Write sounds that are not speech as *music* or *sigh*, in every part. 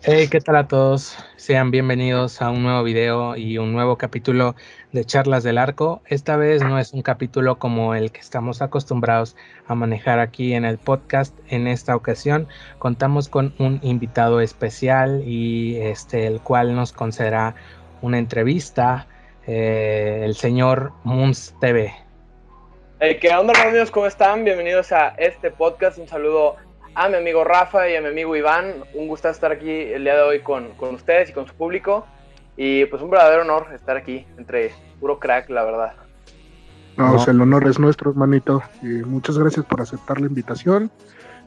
Hey, ¿qué tal a todos? Sean bienvenidos a un nuevo video y un nuevo capítulo de Charlas del Arco. Esta vez no es un capítulo como el que estamos acostumbrados a manejar aquí en el podcast. En esta ocasión contamos con un invitado especial y este el cual nos concederá una entrevista, eh, el señor Moons TV. Hey, ¿Qué onda, amigos? ¿Cómo están? Bienvenidos a este podcast. Un saludo a mi amigo Rafa y a mi amigo Iván. Un gusto estar aquí el día de hoy con, con ustedes y con su público. Y pues un verdadero honor estar aquí entre puro crack, la verdad. No, pues, el honor es nuestro, hermanito. Y muchas gracias por aceptar la invitación.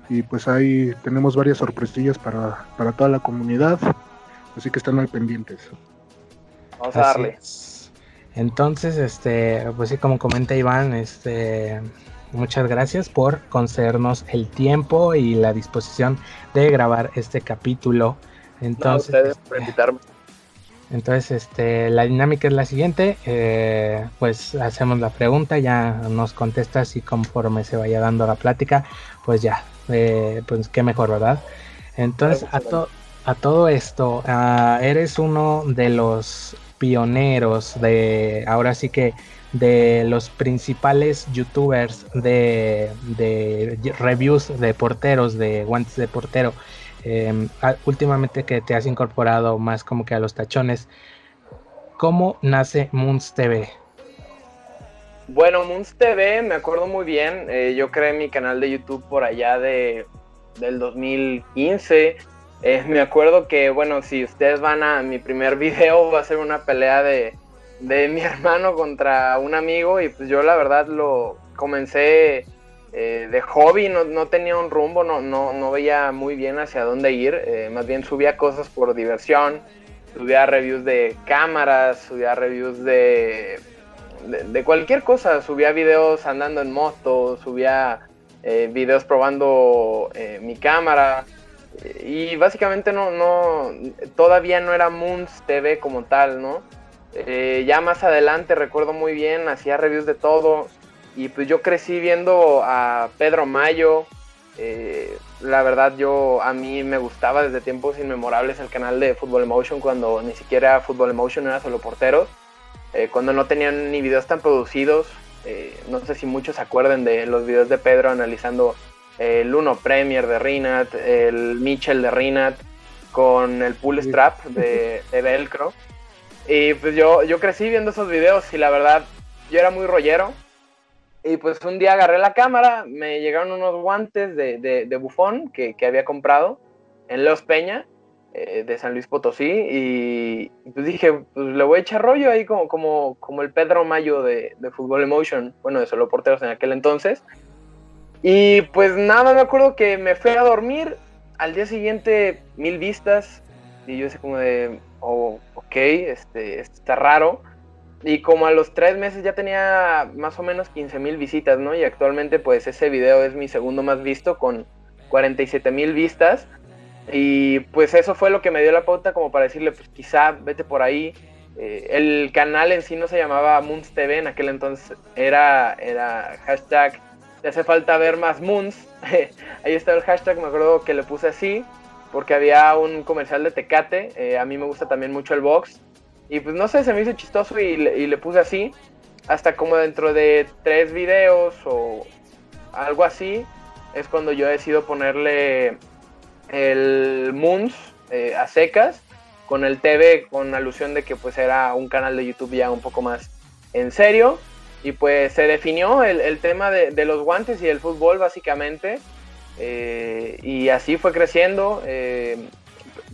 Y pues ahí tenemos varias sorpresillas para, para toda la comunidad. Así que están muy pendientes. Vamos a darle. Entonces, este, pues sí, como comenta Iván, este, muchas gracias por concedernos el tiempo y la disposición de grabar este capítulo. Entonces, por este, invitarme. Entonces, este, la dinámica es la siguiente, eh, pues hacemos la pregunta, ya nos contestas y conforme se vaya dando la plática, pues ya, eh, pues qué mejor, ¿verdad? Entonces, a, a todo esto, uh, eres uno de los pioneros de, ahora sí que de los principales youtubers de, reviews de porteros, de guantes de portero. Em, últimamente que te has incorporado más como que a los tachones, ¿cómo nace Moons TV? Bueno, Moons TV, me acuerdo muy bien, eh, yo creé mi canal de YouTube por allá de, del 2015. Me acuerdo que, bueno, si ustedes van a mi primer *laughs* video, va a ser una pelea de, de mi hermano contra un amigo y pues yo la verdad lo comencé eh, de hobby, no, tenía un rumbo, no, no, veía muy bien hacia dónde ir, eh, más bien subía cosas por diversión, subía reviews de cámaras, subía reviews de, de, cualquier cosa, subía videos andando en moto, subía eh, videos probando mi cámara y básicamente no, no, todavía no era Moons TV como tal, ¿no? Eh, ya más adelante recuerdo muy bien, hacía reviews de todo. Y pues yo crecí viendo a Pedro Mayo. Eh, la verdad yo a mí me gustaba desde tiempos inmemorables el canal de Football Emotion cuando ni siquiera Football Emotion era solo porteros. Eh, cuando no tenían ni videos tan producidos. no sé si muchos se acuerden de los videos de Pedro analizando el Uno Premier de Rinat, el Mitchell de Rinat con el pull strap de, de Velcro. Y pues yo, yo crecí viendo esos videos y la verdad, yo era muy rollero. Y pues un día agarré la cámara, me llegaron unos guantes de, de, bufón que, que, había comprado en Los Peña, eh, de San Luis Potosí, y, pues dije, pues le voy a echar rollo ahí como, como, como el Pedro Mayo de, de Fútbol Emotion, bueno, de solo porteros en aquel entonces. Y pues nada, me acuerdo que me fui a dormir, al día siguiente mil vistas, y yo sé como de, oh, ok, este, está raro. Y como a los tres meses ya tenía más o menos 15 mil visitas, ¿no? Y actualmente pues ese video es mi segundo más visto con 47 mil vistas. Y pues eso fue lo que me dio la pauta como para decirle, pues quizá vete por ahí. Eh, el canal en sí no se llamaba Moons TV, en aquel entonces era, era hashtag, le hace falta ver más Moons. *laughs* ahí está el hashtag, me acuerdo que le puse así porque había un comercial de Tecate, eh, a mí me gusta también mucho el box, y pues no sé, se me hizo chistoso y le, puse así, hasta como dentro de tres videos o algo así, es cuando yo decido ponerle el Moons eh, a secas, con el TV, con alusión de que pues era un canal de YouTube ya un poco más en serio, y pues se definió el, tema de, de los guantes y el fútbol básicamente, eh, y así fue creciendo, eh,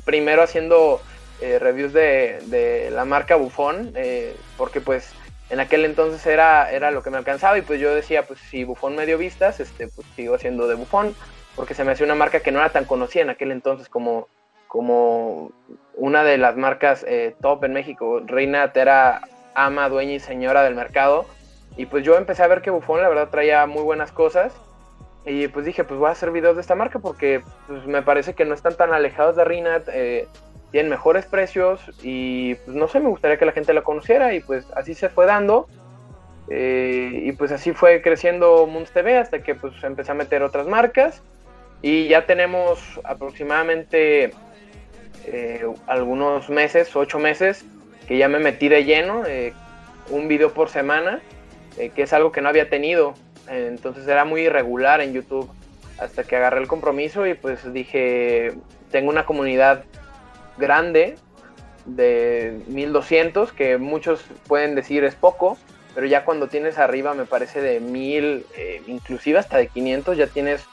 primero haciendo eh, reviews de, la marca Buffon, porque pues en aquel entonces era, era lo que me alcanzaba y pues yo decía, pues si Buffon me dio vistas, este, pues sigo haciendo de Buffon, porque se me hacía una marca que no era tan conocida en aquel entonces como, como una de las marcas top en México. Reina era ama, dueña y señora del mercado. Y pues yo empecé a ver que Buffon la verdad traía muy buenas cosas. Y pues dije, pues voy a hacer videos de esta marca porque pues, me parece que no están tan alejados de Rinat, eh, tienen mejores precios y pues no sé, me gustaría que la gente la conociera. Y pues así se fue dando. Eh, y pues así fue creciendo Moons TV hasta que pues empecé a meter otras marcas. Y ya tenemos aproximadamente eh, algunos meses, ocho meses, que ya me metí de lleno, un video por semana, que es algo que no había tenido, entonces era muy irregular en YouTube hasta que agarré el compromiso y pues dije, tengo una comunidad grande de 1200 que muchos pueden decir es poco, pero ya cuando tienes arriba me parece de 1000, eh, inclusive hasta de 500, ya tienes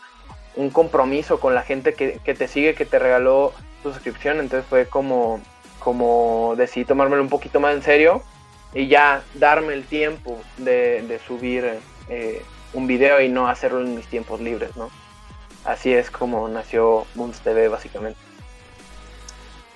un compromiso con la gente que, te sigue, que te regaló tu suscripción, entonces fue como, como decidí tomármelo un poquito más en serio y ya darme el tiempo de, subir eh, un video y no hacerlo en mis tiempos libres, ¿no? Así es como nació Moons TV básicamente.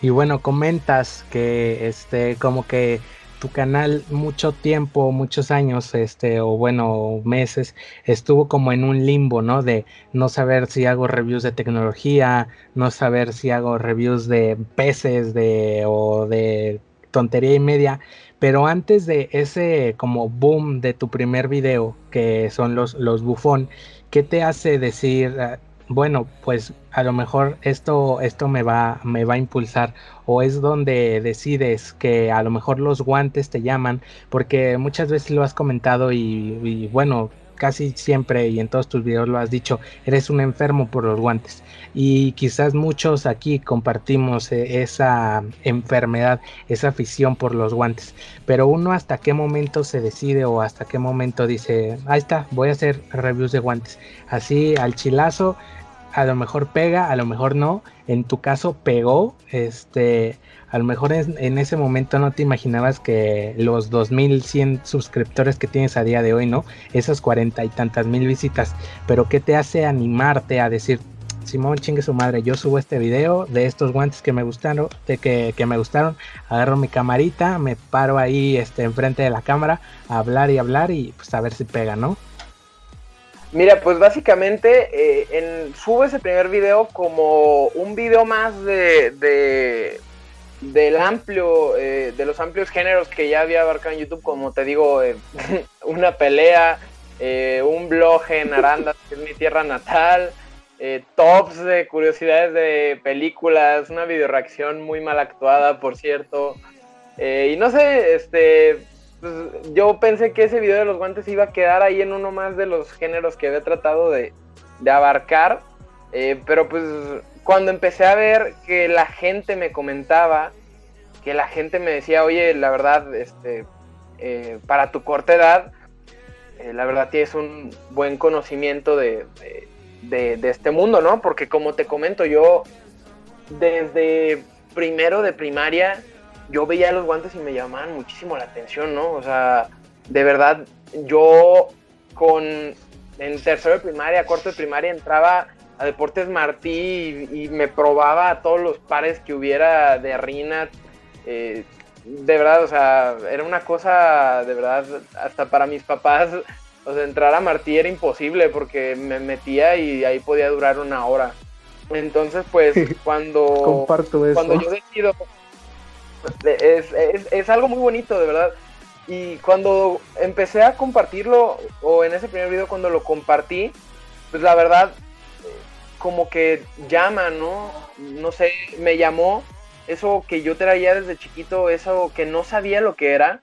Y bueno, comentas que este como que tu canal mucho tiempo, muchos años, este, o bueno, meses, estuvo como en un limbo, ¿no? De no saber si hago reviews de tecnología, no saber si hago reviews de peces, de, o de tontería y media. Pero antes de ese como boom de tu primer video, que son los, los bufón, ¿qué te hace decir, ah, bueno, pues a lo mejor esto, esto me va, me va a impulsar o es donde decides que a lo mejor los guantes te llaman, porque muchas veces lo has comentado y, bueno, casi siempre y en todos tus videos lo has dicho, eres un enfermo por los guantes. Y quizás muchos aquí compartimos eh, esa enfermedad, esa afición por los guantes. Pero uno hasta qué momento se decide o hasta qué momento dice, ahí está, voy a hacer reviews de guantes. Así al chilazo a lo mejor pega, a lo mejor no. En tu caso pegó, este, a lo mejor en, ese momento no te imaginabas que los 2100 suscriptores que tienes a día de hoy, ¿no? Esas cuarenta y tantas mil visitas, pero ¿qué te hace animarte a decir, Simón, chingue su madre, yo subo este video de estos guantes que me gustaron, de que, que, me gustaron, agarro mi camarita, me paro ahí este, enfrente de la cámara a hablar y hablar y pues a ver si pega, ¿no? Mira, pues básicamente eh, en, subo ese primer video como un video más de, de del amplio, eh, de los amplios géneros que ya había abarcado en YouTube, como te digo, eh, *laughs* una pelea, un blog en Aranda, que es mi tierra natal, tops de curiosidades de películas, una videoreacción muy mal actuada, por cierto. y no sé, este, pues, yo pensé que ese video de los guantes iba a quedar ahí en uno más de los géneros que había tratado de, abarcar. Eh, pero pues cuando empecé a ver que la gente me comentaba, que la gente me decía, oye, la verdad, este, eh, para tu corta edad, eh, la verdad tienes un buen conocimiento de, de, este mundo, ¿no? Porque como te comento, yo desde primero de primaria yo veía los guantes y me llamaban muchísimo la atención, ¿no? O sea, de verdad, yo con en tercero de primaria, cuarto de primaria entraba a Deportes Martí y, me probaba todos los pares que hubiera de Rinat. Eh, de verdad, o sea, era una cosa, de verdad, hasta para mis papás, o sea, entrar a Martí era imposible porque me metía y ahí podía durar una hora. Entonces, pues, *laughs* cuando, Comparto eso. cuando yo decido es, algo muy bonito, de verdad. Y cuando empecé a compartirlo, o en ese primer video cuando lo compartí, pues la verdad, como que llama, ¿no? No sé, me llamó eso que yo traía desde chiquito, eso que no sabía lo que era,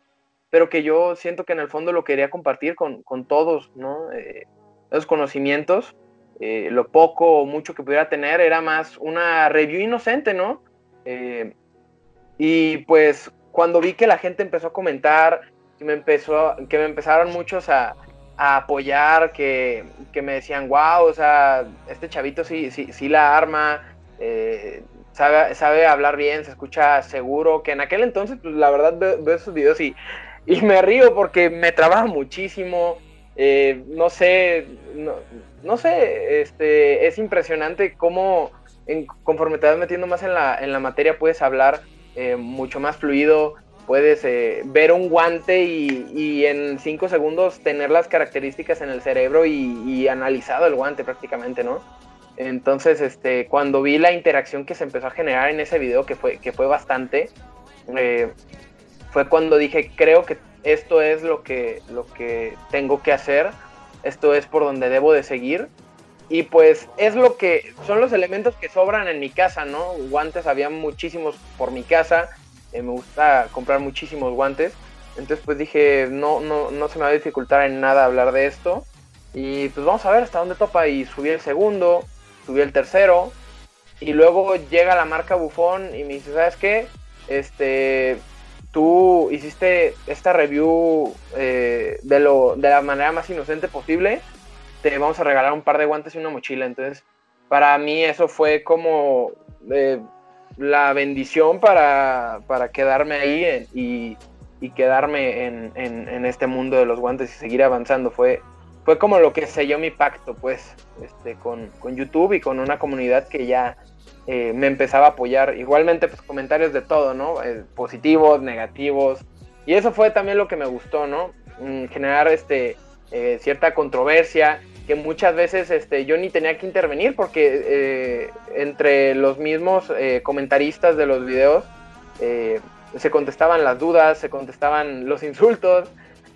pero que yo siento que en el fondo lo quería compartir con, todos, ¿no? Eh, esos conocimientos, eh, lo poco o mucho que pudiera tener, era más una review inocente, ¿no? Eh, y pues cuando vi que la gente empezó a comentar, que me, empezó, que me empezaron muchos a, apoyar, que, me decían, wow, o sea, este chavito sí, sí, sí la arma, eh, sabe, sabe hablar bien, se escucha seguro, que en aquel entonces, pues la verdad veo, esos videos y, y me río porque me trabaja muchísimo, eh, no sé, no, sé, este, es impresionante cómo conforme te vas metiendo más en la, en la materia puedes hablar eh, mucho más fluido. Puedes eh, ver un guante y, en cinco segundos tener las características en el cerebro y, analizado el guante prácticamente, ¿no? Entonces, este, cuando vi la interacción que se empezó a generar en ese video, que fue, que fue bastante, eh, fue cuando dije, creo que esto es lo que, lo que tengo que hacer, esto es por donde debo de seguir. Y pues es lo que son los elementos que sobran en mi casa, ¿no? Guantes había muchísimos por mi casa, eh, me gusta comprar muchísimos guantes. Entonces pues dije, no, no, no se me va a dificultar en nada hablar de esto. Y pues vamos a ver hasta dónde topa. Y subí el segundo, subí el tercero. Y luego llega la marca Bufón y me dice, ¿sabes qué? Este, tú hiciste esta review eh, de, lo, de la manera más inocente posible, te vamos a regalar un par de guantes y una mochila. Entonces, para mí eso fue como eh, la bendición para, para quedarme ahí y, y, quedarme en, en, en, este mundo de los guantes y seguir avanzando. Fue, fue como lo que selló mi pacto, pues, este, con, con YouTube y con una comunidad que ya eh, me empezaba a apoyar. Igualmente, pues comentarios de todo, ¿no? Eh, positivos, negativos. Y eso fue también lo que me gustó, ¿no? Generar este, eh, cierta controversia que muchas veces este, yo ni tenía que intervenir porque entre los mismos comentaristas de los videos se contestaban las dudas, se contestaban los insultos,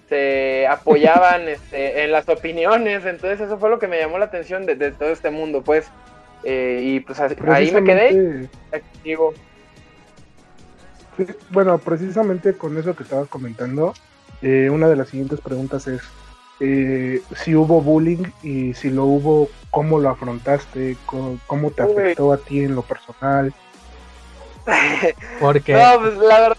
se apoyaban *laughs* este, en las opiniones, entonces eso fue lo que me llamó la atención de, de todo este mundo, pues eh, y pues ahí me quedé. Digo. bueno, precisamente con eso que estabas comentando, eh, una de las siguientes preguntas es eh, si hubo bullying y si lo hubo, ¿cómo lo afrontaste? ¿Cómo, te afectó a ti en lo personal? *laughs* Porque... no, pues la verdad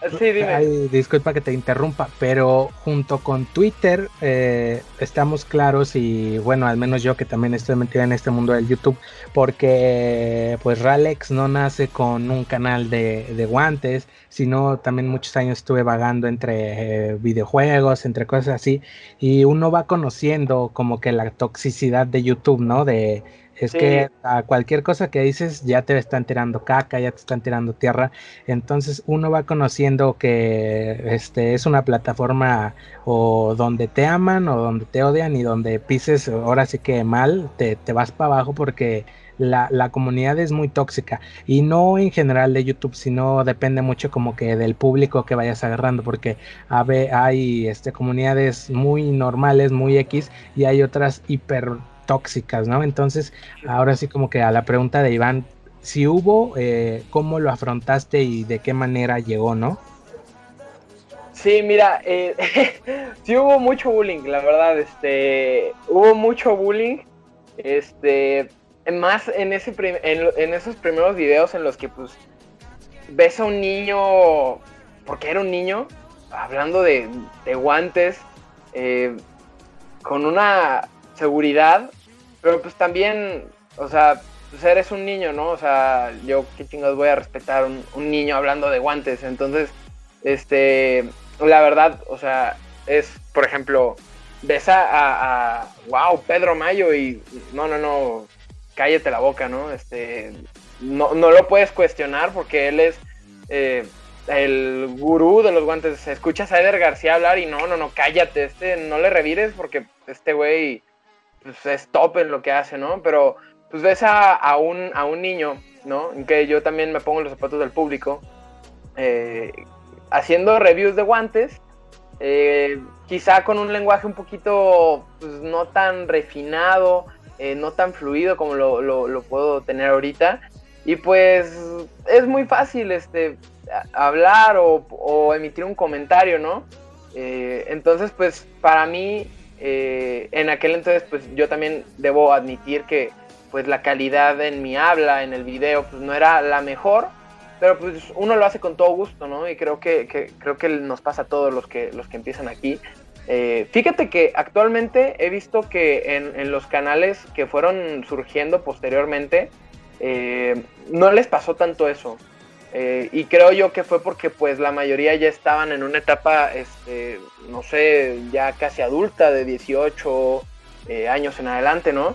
*laughs* Sí, dime. disculpa que te interrumpa, pero junto con Twitter eh, estamos claros y bueno, al menos yo que también estoy metido en este mundo del YouTube, porque pues Ralex no nace con un canal de, guantes, sino también muchos años estuve vagando entre eh, videojuegos, entre cosas así, y uno va conociendo como que la toxicidad de YouTube, ¿no? De es que a cualquier cosa que dices ya te están tirando caca, ya te están tirando tierra. Entonces uno va conociendo que este es una plataforma o donde te aman o donde te odian y donde pises ahora sí que mal, te, te vas para abajo porque la, la, comunidad es muy tóxica. Y no en general de YouTube, sino depende mucho como que del público que vayas agarrando, porque hay este, comunidades muy normales, muy X, y hay otras hiper tóxicas, ¿no? Entonces, ahora sí como que a la pregunta de Iván, si hubo, eh, ¿cómo lo afrontaste y de qué manera llegó, no? Sí, mira, eh, *laughs* sí hubo mucho bullying, la verdad, este, hubo mucho bullying, este, más en, ese en, esos primeros videos en los que, pues, ves a un niño, porque era un niño, hablando de, guantes, eh, con una seguridad pero pues también, o sea, pues eres un niño, ¿no? O sea, yo qué chingados voy a respetar un, un niño hablando de guantes. Entonces, este, la verdad, o sea, es, por ejemplo, ves a, wow, Pedro Mayo y no, no, no, cállate la boca, ¿no? Este, no, no lo puedes cuestionar porque él es eh, el gurú de los guantes. Escuchas a Eder García hablar y no, no, no, cállate, este, no le revires porque este güey pues, es top en lo que hace, ¿no? Pero pues ves a, un, a un niño, ¿no? En que yo también me pongo los zapatos del público, eh, haciendo reviews de guantes, eh, quizá con un lenguaje un poquito pues, no tan refinado, eh, no tan fluido como lo, lo, puedo tener ahorita. Y pues es muy fácil este, hablar o, o emitir un comentario, ¿no? entonces, pues para mí eh, en aquel entonces, pues yo también debo admitir que pues la calidad en mi habla, en el video, pues no era la mejor, pero pues uno lo hace con todo gusto, ¿no? Y creo que, creo que nos pasa a todos los que, los que empiezan aquí. Eh, fíjate que actualmente he visto que en, los canales que fueron surgiendo posteriormente, eh, no les pasó tanto eso. Eh, y creo yo que fue porque pues la mayoría ya estaban en una etapa, este, no sé, ya casi adulta, de 18 eh, años en adelante, ¿no?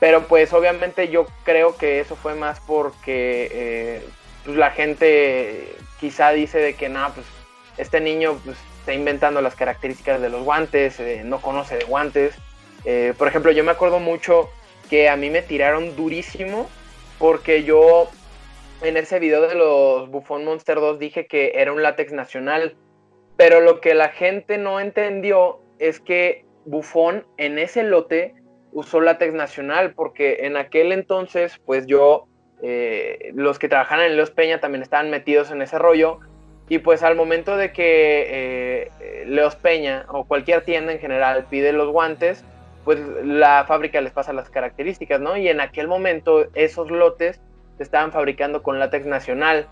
Pero pues obviamente yo creo que eso fue más porque eh, pues, la gente quizá dice de que nada, pues este niño pues, está inventando las características de los guantes, no conoce de guantes. por ejemplo, yo me acuerdo mucho que a mí me tiraron durísimo porque yo en ese video de los Buffon Monster 2 dije que era un látex nacional, pero lo que la gente no entendió es que Buffon en ese lote usó látex nacional, porque en aquel entonces, pues yo, eh, los que trabajaban en Leos Peña también estaban metidos en ese rollo, y pues al momento de que eh, Leos Peña o cualquier tienda en general pide los guantes, pues la fábrica les pasa las características, ¿no? Y en aquel momento esos lotes se estaban fabricando con látex nacional.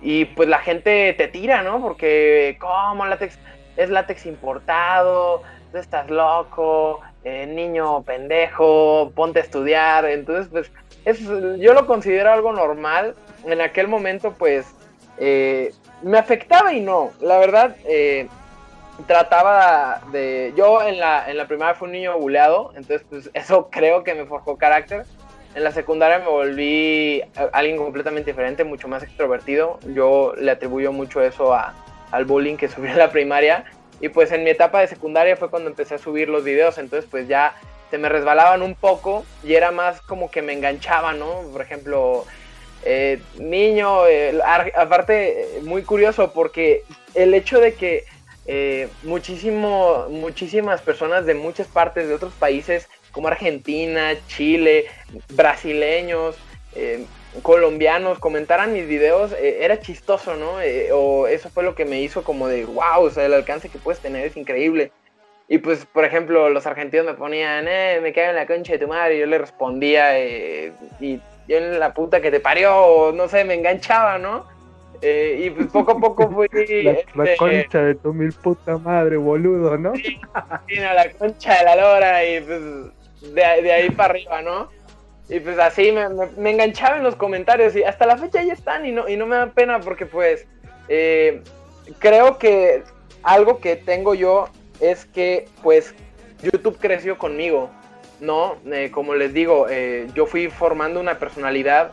Y pues la gente te tira, ¿no? Porque, ¿cómo látex? Es látex importado, tú estás loco, eh, niño pendejo, ponte a estudiar. Entonces, pues, es, yo lo considero algo normal. En aquel momento, pues, eh, me afectaba y no. La verdad, eh, trataba de... Yo en la, en la primaria fui un niño buleado, entonces, pues, eso creo que me forjó carácter. En la secundaria me volví alguien completamente diferente, mucho más extrovertido. Yo le atribuyo mucho eso a, al bullying que *laughs* subí en la primaria. Y pues en mi etapa de secundaria fue cuando empecé a subir los videos, entonces pues ya se me resbalaban un poco y era más como que me enganchaba, ¿no? Por ejemplo, eh, niño, eh, aparte muy curioso porque el hecho de que eh, muchísimo, muchísimas personas de muchas partes de otros países como Argentina, Chile, brasileños, eh, colombianos comentaran mis videos, eh, era chistoso, ¿no? Eh, o eso fue lo que me hizo como de, wow, o sea, el alcance que puedes tener es increíble. Y pues, por ejemplo, los argentinos me ponían, eh, me cago en la concha de tu madre, y yo le respondía, y yo en la puta que te parió, o no sé, me enganchaba, ¿no? y pues poco a poco fui... *laughs* la, este, concha de tu mil puta madre, boludo, ¿no? Sí, la concha de la lora, y pues de, ahí para arriba, ¿no? Y pues así me, enganchaba en los comentarios y hasta la fecha ahí están y no, y no me da pena porque pues eh, creo que algo que tengo yo es que pues YouTube creció conmigo, ¿no? Eh, como les digo, eh, yo fui formando una personalidad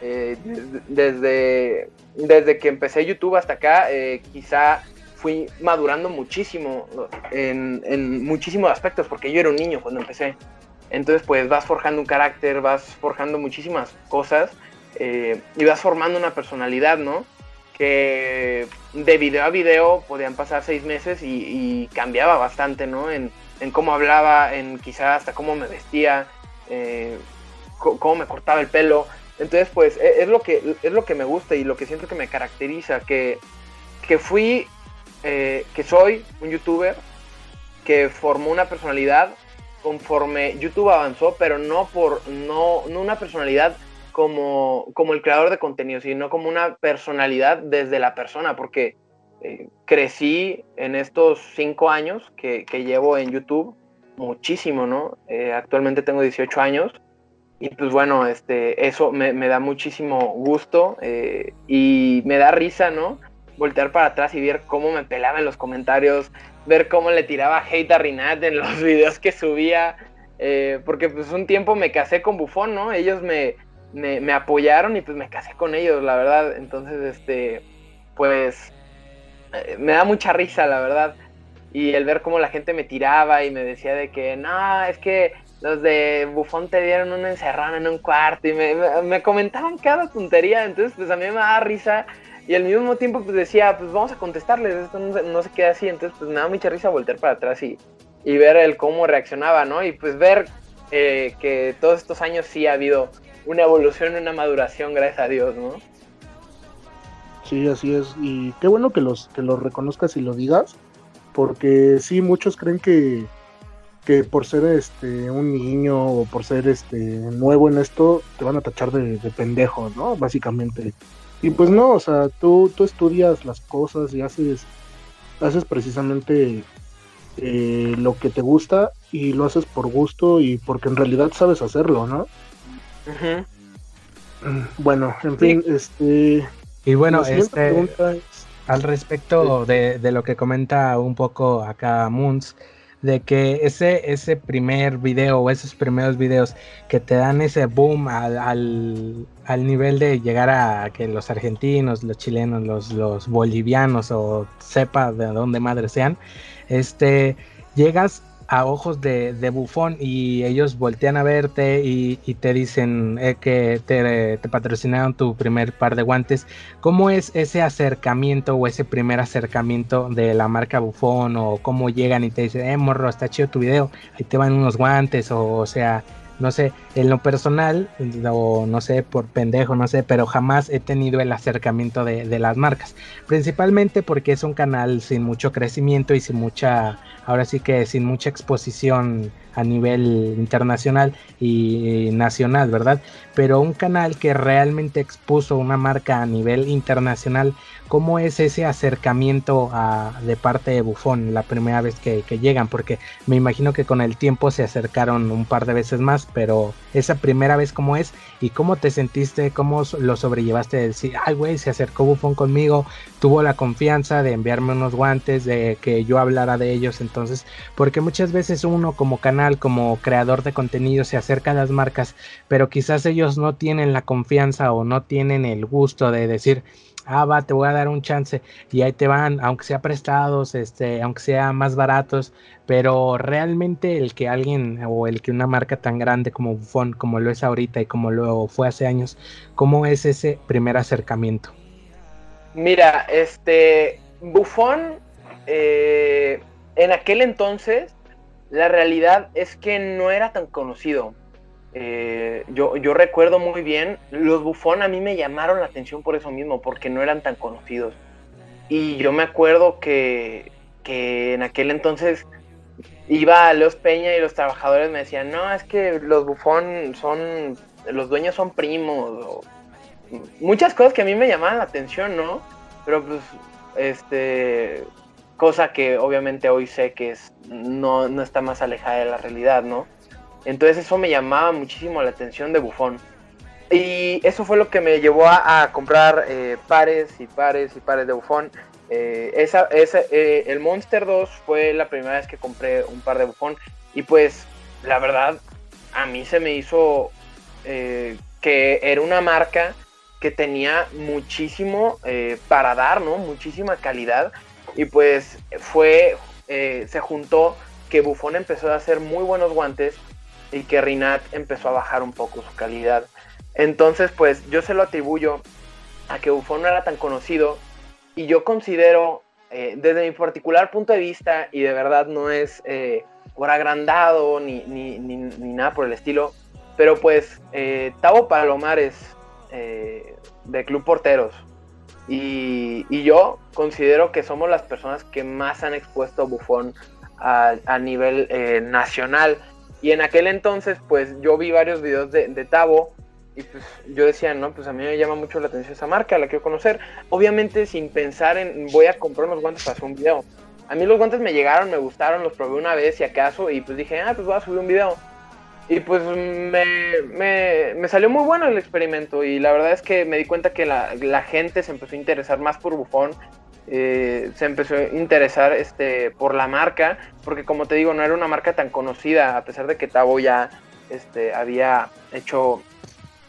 desde, desde que empecé YouTube hasta acá, quizá fui madurando muchísimo en, en muchísimos aspectos porque yo era un niño cuando empecé. Entonces, pues vas forjando un carácter, vas forjando muchísimas cosas eh, y vas formando una personalidad, ¿no? Que de video a video podían pasar seis meses y, cambiaba bastante, ¿no? En, cómo hablaba, en quizá hasta cómo me vestía, eh, cómo me cortaba el pelo. Entonces, pues e, es lo, que, es lo que me gusta y lo que siento que me caracteriza, que, que fui, eh, que soy un youtuber que formó una personalidad conforme YouTube avanzó, pero no por no, una personalidad como, como el creador de contenido, sino como una personalidad desde la persona, porque eh, crecí en estos cinco años que, llevo en YouTube muchísimo, ¿no? Eh, actualmente tengo 18 años y pues bueno, este, eso me, da muchísimo gusto eh, y me da risa, ¿no? Voltear para atrás y ver cómo me pelaba en los comentarios, ver cómo le tiraba hate a Rinat en los *laughs* videos que subía, eh, porque pues un tiempo me casé con Bufón, ¿no? Ellos me, me, apoyaron y pues me casé con ellos, la verdad. Entonces, este, pues, eh, me da mucha risa, la verdad. Y el ver cómo la gente me tiraba y me decía de que, no, es que los de Bufón te dieron una encerrada en un cuarto y me, me comentaban cada tontería, entonces pues a mí me da risa y al mismo tiempo pues decía, pues vamos a contestarles, esto no, se queda así, entonces pues me da mucha risa voltear para atrás y, y ver el cómo reaccionaba, ¿no? Y pues ver eh, que todos estos años sí ha habido una evolución, una maduración, gracias a Dios, ¿no? Sí, así es. Y qué bueno que los, que los reconozcas y lo digas, porque sí, muchos creen que, que por ser este un niño o por ser este nuevo en esto, te van a tachar de, de pendejo, ¿no? Básicamente. Y pues no, o sea, tú, tú estudias las cosas y haces, haces precisamente eh, lo que te gusta y lo haces por gusto y porque en realidad sabes hacerlo, ¿no? Mm, bueno, en fin, este... Y bueno, este, al respecto de, de, lo que comenta un poco acá Moons, de que ese, ese primer video o esos primeros videos que te dan ese boom al, al, nivel de llegar a que los argentinos, los chilenos, los, bolivianos o sepa de dónde madre sean, este, llegas a ojos de, bufón y ellos voltean a verte y, te dicen eh, que te, patrocinaron tu primer par de guantes, ¿cómo es ese acercamiento o ese primer acercamiento de la marca bufón o cómo llegan y te dicen, eh, morro, está chido tu video, ahí te van unos guantes o sea, no sé, en lo personal, o no sé, por pendejo, no sé, pero jamás he tenido el acercamiento de, de, las marcas. Principalmente porque es un canal sin mucho crecimiento y sin mucha, ahora sí que sin mucha exposición a nivel internacional y nacional, ¿verdad? Pero un canal que realmente expuso una marca a nivel internacional, ¿cómo es ese acercamiento de parte de Buffon la primera vez que, llegan? Porque me imagino que con el tiempo se acercaron un par de veces más, pero esa primera vez cómo es y cómo te sentiste, cómo lo sobrellevaste de decir, ay güey, se acercó Buffon conmigo, tuvo la confianza de enviarme unos guantes, de que yo hablara de ellos, entonces, porque muchas veces uno como canal como creador de contenido se acerca a las marcas, pero quizás ellos no tienen la confianza o no tienen el gusto de decir, ah, va, te voy a dar un chance y ahí te van, aunque sea prestados, este, aunque sea más baratos, pero realmente el que alguien o el que una marca tan grande como Buffon, como lo es ahorita y como lo fue hace años, ¿cómo es ese primer acercamiento? Mira, este, Buffon, eh, en aquel entonces la realidad es que no era tan conocido. Eh, yo, yo recuerdo muy bien, los Bufón a mí me llamaron la atención por eso mismo, porque no eran tan conocidos. Y yo me acuerdo que, en aquel entonces iba a Leos Peña y los trabajadores me decían, no, es que los Bufón son, los dueños son primos. muchas cosas que a mí me llamaban la atención, ¿no? Pero pues, este, cosa que obviamente hoy sé que es, no, está más alejada de la realidad, ¿no? Entonces eso me llamaba muchísimo la atención de Bufón. Y eso fue lo que me llevó a, comprar eh, pares y pares y pares de Bufón. Eh, esa, eh, el Monster 2 fue la primera vez que compré un par de Bufón. Y pues la verdad, a mí se me hizo que era una marca que tenía muchísimo para dar, ¿no? Muchísima calidad y pues fue, eh, se juntó que Buffon empezó a hacer muy buenos guantes y que Rinat empezó a bajar un poco su calidad. Entonces, pues yo se lo atribuyo a que Buffon no era tan conocido y yo considero, eh, desde mi particular punto de vista, y de verdad no es eh, por agrandado ni, ni, ni, nada por el estilo, pero pues Tavo Palomares de Club Porteros y, yo considero que somos las personas que más han expuesto a Buffon a, nivel eh, nacional. Y en aquel entonces, pues yo vi varios videos de, de, Tavo y pues yo decía, no, pues a mí me llama mucho la atención esa marca, la quiero conocer. Obviamente sin pensar en voy a comprar unos guantes para hacer un video. A mí los guantes me llegaron, me gustaron, los probé una vez y acaso y pues dije, ah, pues voy a subir un video. Y pues me, salió muy bueno el experimento y la verdad es que me di cuenta que la, gente se empezó a interesar más por Buffon, eh, se empezó a interesar este, por la marca, porque como te digo, no era una marca tan conocida, a pesar de que Tavo ya este, había hecho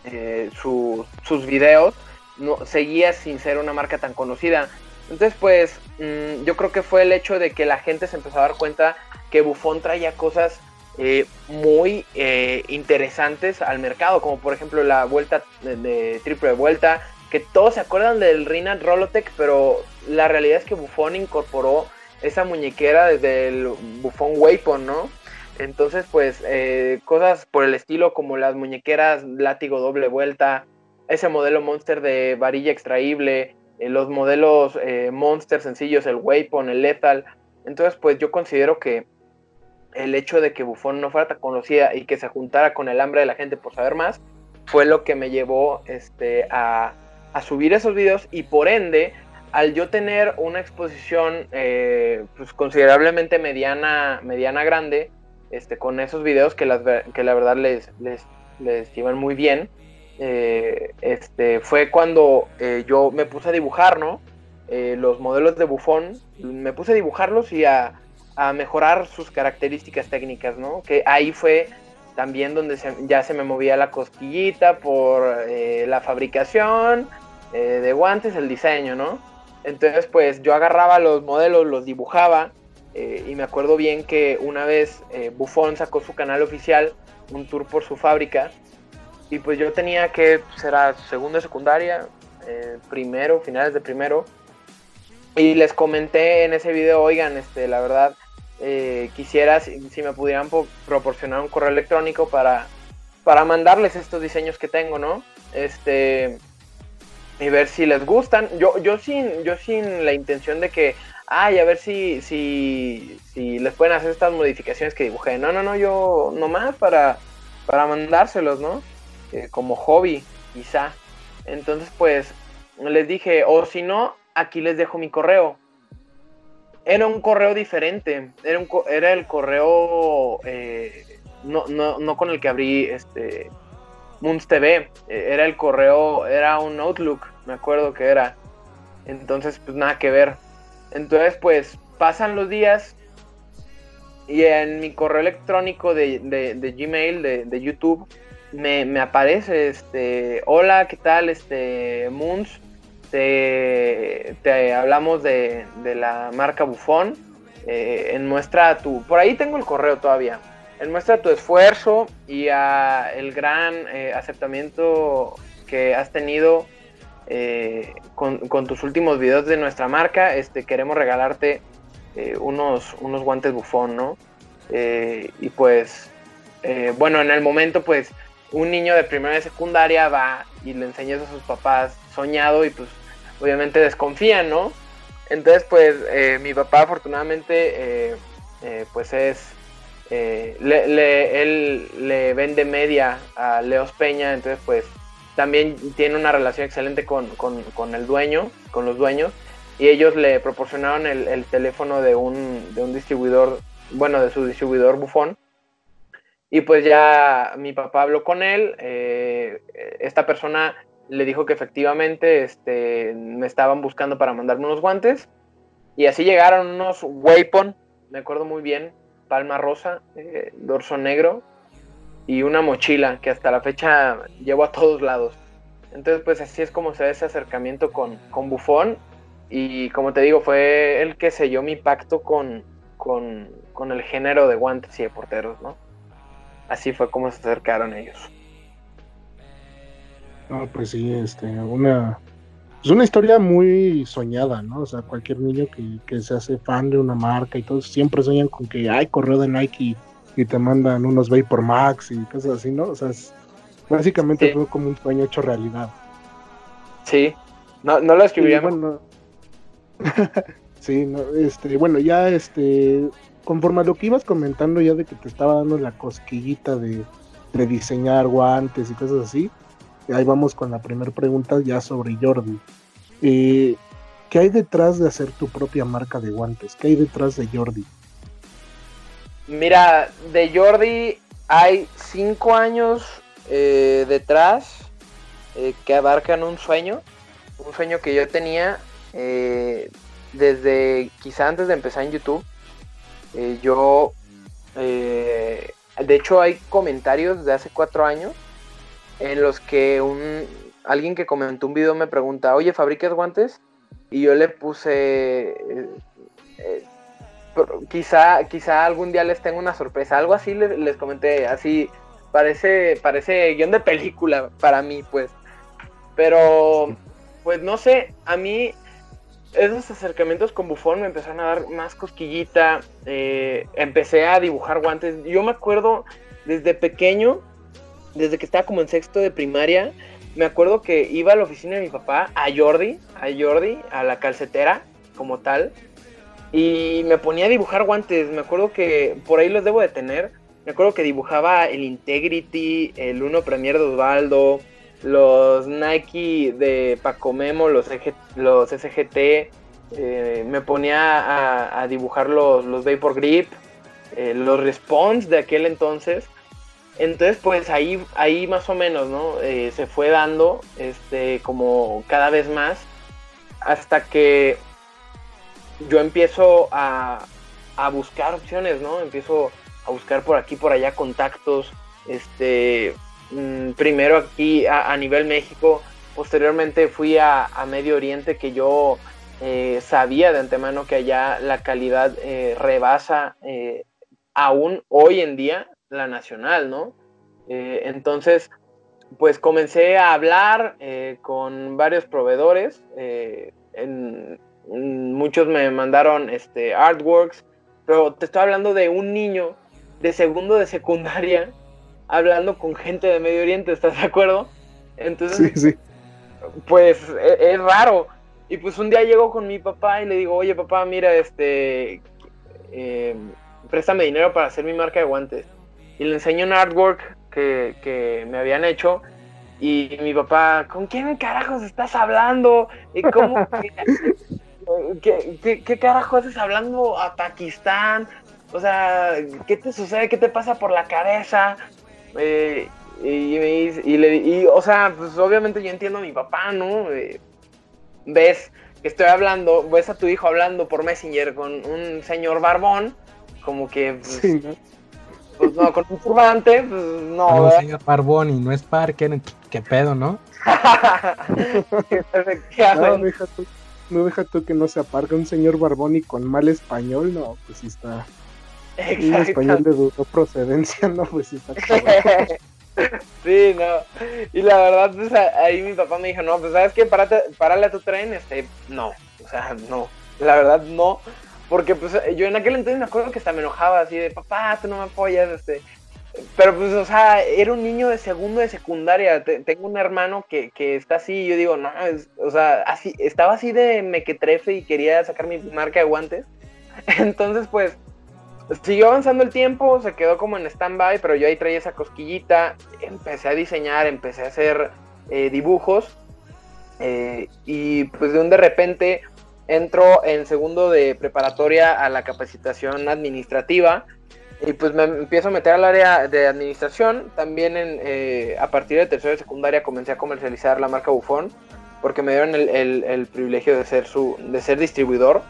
eh, sus videos, no, seguía sin ser una marca tan conocida. Entonces, pues mm, yo creo que fue el hecho de que la gente se empezó a dar cuenta que Buffon traía cosas eh, muy eh, interesantes al mercado, como por ejemplo la vuelta de, triple vuelta, que todos se acuerdan del Rinat Rolotech, pero la realidad es que Buffon incorporó esa muñequera desde el Buffon Weapon, ¿no? Entonces, pues, eh, cosas por el estilo como las muñequeras látigo doble vuelta, ese modelo Monster de varilla extraíble, los modelos Monster sencillos, el Weapon, el Lethal. Entonces, pues yo considero que el hecho de que Buffon no fuera tan conocida y que se juntara con el hambre de la gente por saber más, fue lo que me llevó este, a, subir esos videos y por ende, al yo tener una exposición eh, pues considerablemente mediana, mediana grande, este, con esos videos que, las, que la verdad les, les, les muy bien, eh, este, fue cuando eh, yo me puse a dibujar, ¿no? los modelos de Buffon, me puse a dibujarlos y a, a mejorar sus características técnicas, ¿no? Que ahí fue también donde ya se me movía la cosquillita por eh, la fabricación eh, de guantes, el diseño, ¿no? Entonces, pues yo agarraba los modelos, los dibujaba Eh, y me acuerdo bien que una vez Buffon sacó su canal oficial, un tour por su fábrica, y pues yo tenía que, será segunda secundaria, primero, finales de primero, y les comenté en ese video, oigan, este, la verdad, quisiera si, me pudieran proporcionar un correo electrónico para, para mandarles estos diseños que tengo, ¿no? Este, y ver si les gustan. Yo, yo sin, yo sin la intención de que ay, a ver si, si, si les pueden hacer estas modificaciones que dibujé. No, no, no, yo nomás para, para mandárselos, ¿no? Eh, como hobby, quizá. Entonces, pues, les dije, o si no, aquí les dejo mi correo. Era un correo diferente, era, era el correo, eh, no, no, no con el que abrí este Moons TV, eh, era el correo, era un Outlook, me acuerdo que era. Entonces, pues nada que ver. Entonces, pues pasan los días y en mi correo electrónico de, Gmail, de, YouTube, me, aparece, este, hola, ¿qué tal, este, Moons? Te, hablamos de, la marca Bufón. Eh, en muestra tu, por ahí tengo el correo todavía. En muestra tu esfuerzo y a el gran eh, aceptamiento que has tenido eh, con, tus últimos videos de nuestra marca, este, queremos regalarte eh, unos, unos guantes bufón, ¿no? Y pues, bueno, en el momento, pues, un niño de primera y secundaria va y le enseñas a sus papás soñado y pues, obviamente desconfían, ¿no? Entonces, pues, mi papá afortunadamente, pues es... él le vende media a Leos Peña, entonces pues también tiene una relación excelente con, el dueño, con los dueños, y ellos le proporcionaron el, teléfono de un, de un, distribuidor, bueno, de su distribuidor bufón. Y pues ya mi papá habló con él, eh, esta persona le dijo que efectivamente este, me estaban buscando para mandarme unos guantes, y así llegaron unos Waypon, me acuerdo muy bien, palma rosa, eh, dorso negro, y una mochila que hasta la fecha llevo a todos lados. Entonces, pues así es como se da ese acercamiento con, con Buffon. Y como te digo, fue el que selló mi pacto con, con, con el género de guantes y de porteros, ¿no? Así fue como se acercaron ellos. No, pues sí, este, una, es una historia muy soñada, ¿no? O sea, cualquier niño que, que, se hace fan de una marca y todos siempre sueñan con que hay correo de Nike y te mandan unos Vapor Max y cosas así, ¿no? O sea, básicamente fue como un sueño hecho realidad. Sí, no, no lo escribiría. Bueno, *laughs* sí, no, este, bueno, ya este, conforme a lo que ibas comentando ya de que te estaba dando la cosquillita de, diseñar guantes y cosas así, ahí vamos con la primera pregunta ya sobre Jordi. Eh, ¿Qué hay detrás de hacer tu propia marca de guantes? ¿Qué hay detrás de Jordi? Mira, de Jordi hay cinco años eh, detrás eh, que abarcan un sueño, un sueño que yo tenía eh, desde quizá antes de empezar en YouTube. yo, de hecho, hay comentarios de hace cuatro años en los que un alguien que comentó un video me pregunta, oye, ¿fabricas guantes? Y yo le puse quizá, quizá algún día les tenga una sorpresa. Algo así les, comenté, así parece, parece guion de película para mí, pues. Pero, pues no sé, a mí esos acercamientos con Bufón me empezaron a dar más cosquillita. Eh, empecé a dibujar guantes. Yo me acuerdo desde pequeño, desde que estaba como en sexto de primaria, me acuerdo que iba a la oficina de mi papá, a Jordi, a Jordi, a la calcetera, como tal y me ponía a dibujar guantes. Me acuerdo que por ahí los debo de tener. Me acuerdo que dibujaba el Integrity, el Uno Premier de Osvaldo, los Nike de Paco Memo, los, los SGT. Eh, me ponía a, dibujar los, los Vapor Grip, eh, los Response de aquel entonces. Entonces, pues ahí, ahí más o menos, ¿no? Eh, se fue dando, este, como cada vez más, hasta que yo empiezo a, buscar opciones, ¿no? Empiezo a buscar por aquí, por allá contactos, este, mm, primero aquí a, nivel México, posteriormente fui a, Medio Oriente, que yo eh, sabía de antemano que allá la calidad rebasa aún hoy en día la nacional, ¿no? entonces, pues comencé a hablar con varios proveedores, muchos me mandaron este, artworks, pero te estoy hablando de un niño de segundo de secundaria *laughs* hablando con gente de Medio Oriente, ¿estás de acuerdo? Entonces, sí, sí. pues e, es, raro. Y pues un día llego con mi papá y le digo, oye papá, mira, este, eh, préstame dinero para hacer mi marca de guantes. Y le enseño un artwork que, que me habían hecho y mi papá, ¿con quién carajos estás hablando? ¿Y cómo? *laughs* ¿Qué, qué, qué carajos estás hablando a Pakistán? O sea, ¿qué te sucede? ¿Qué te pasa por la cabeza? Eh, y, y, le, y, o sea, pues obviamente yo entiendo a mi papá, ¿no? Eh, ves que estoy hablando, ves a tu hijo hablando por Messenger con un señor barbón, como que, pues, ¿no? Pues, no, con un turbante, pues no. Un señor barbón y no es Parker, qué pedo, ¿no? no, deja tú, no deja tú que no se aparque un señor barbón y con mal español, no, pues sí está. Un español de dudosa procedencia, no, pues sí está *laughs* Sí, no. Y la verdad, pues ahí mi papá me dijo, no, pues sabes qué, párale a tu tren, este, no. O sea, no. La verdad, no. Porque pues yo en aquel entonces me acuerdo que hasta me enojaba así de, papá, tú no me apoyas, este. Pero pues, o sea, era un niño de segundo de secundaria. tengo un hermano que, que está así y yo digo, no, o sea, así, estaba así de mequetrefe y quería sacar mi marca de guantes. *laughs* Entonces, pues, siguió avanzando el tiempo, se quedó como en stand-by, pero yo ahí traía esa cosquillita, empecé a diseñar, empecé a hacer eh, dibujos eh, y pues de un de repente entro en segundo de preparatoria a la capacitación administrativa y pues me empiezo a meter al área de administración, también eh, a partir de tercero de secundaria comencé a comercializar la marca Bufón porque me dieron el, el privilegio de ser, su, de ser distribuidor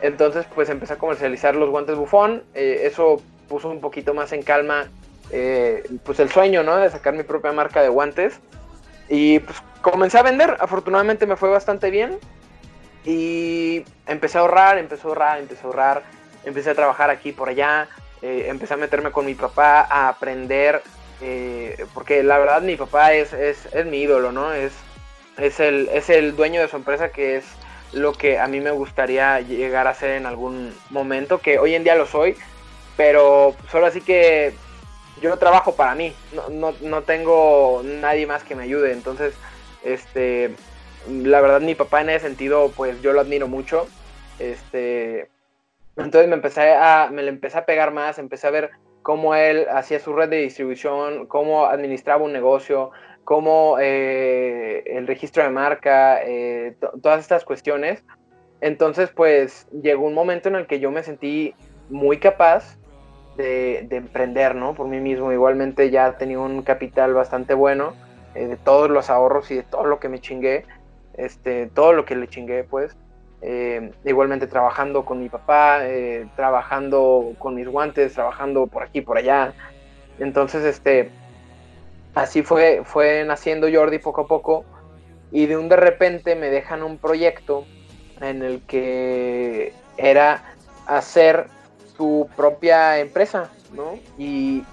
entonces, pues empecé a comercializar los guantes bufón. Eh, eso puso un poquito más en calma, eh, pues el sueño, ¿no? De sacar mi propia marca de guantes. Y pues comencé a vender. Afortunadamente me fue bastante bien. Y empecé a ahorrar, empecé a ahorrar, empecé a ahorrar. Empecé a trabajar aquí por allá. Eh, empecé a meterme con mi papá a aprender. porque la verdad mi papá es, es, mi ídolo, ¿no? Es, es, el, es el dueño de su empresa que es lo que a mí me gustaría llegar a ser en algún momento, que hoy en día lo soy, pero solo así que yo trabajo para mí, no, no, tengo nadie más que me ayude, entonces, este, la verdad mi papá en ese sentido, pues yo lo admiro mucho, este, entonces me empecé a, me le empecé a pegar más, empecé a ver cómo él hacía su red de distribución, cómo administraba un negocio, como eh, el registro de marca, eh, todas estas cuestiones. Entonces, pues llegó un momento en el que yo me sentí muy capaz de, emprender, ¿no? Por mí mismo. Igualmente ya tenía un capital bastante bueno eh, de todos los ahorros y de todo lo que me chingué, este, todo lo que le chingué, pues. igualmente trabajando con mi papá, trabajando con mis guantes, trabajando por aquí, por allá. Entonces, este, así fue, fue naciendo Jordi poco a poco y de un de repente me dejan un proyecto en el que era hacer su propia empresa, ¿no? Y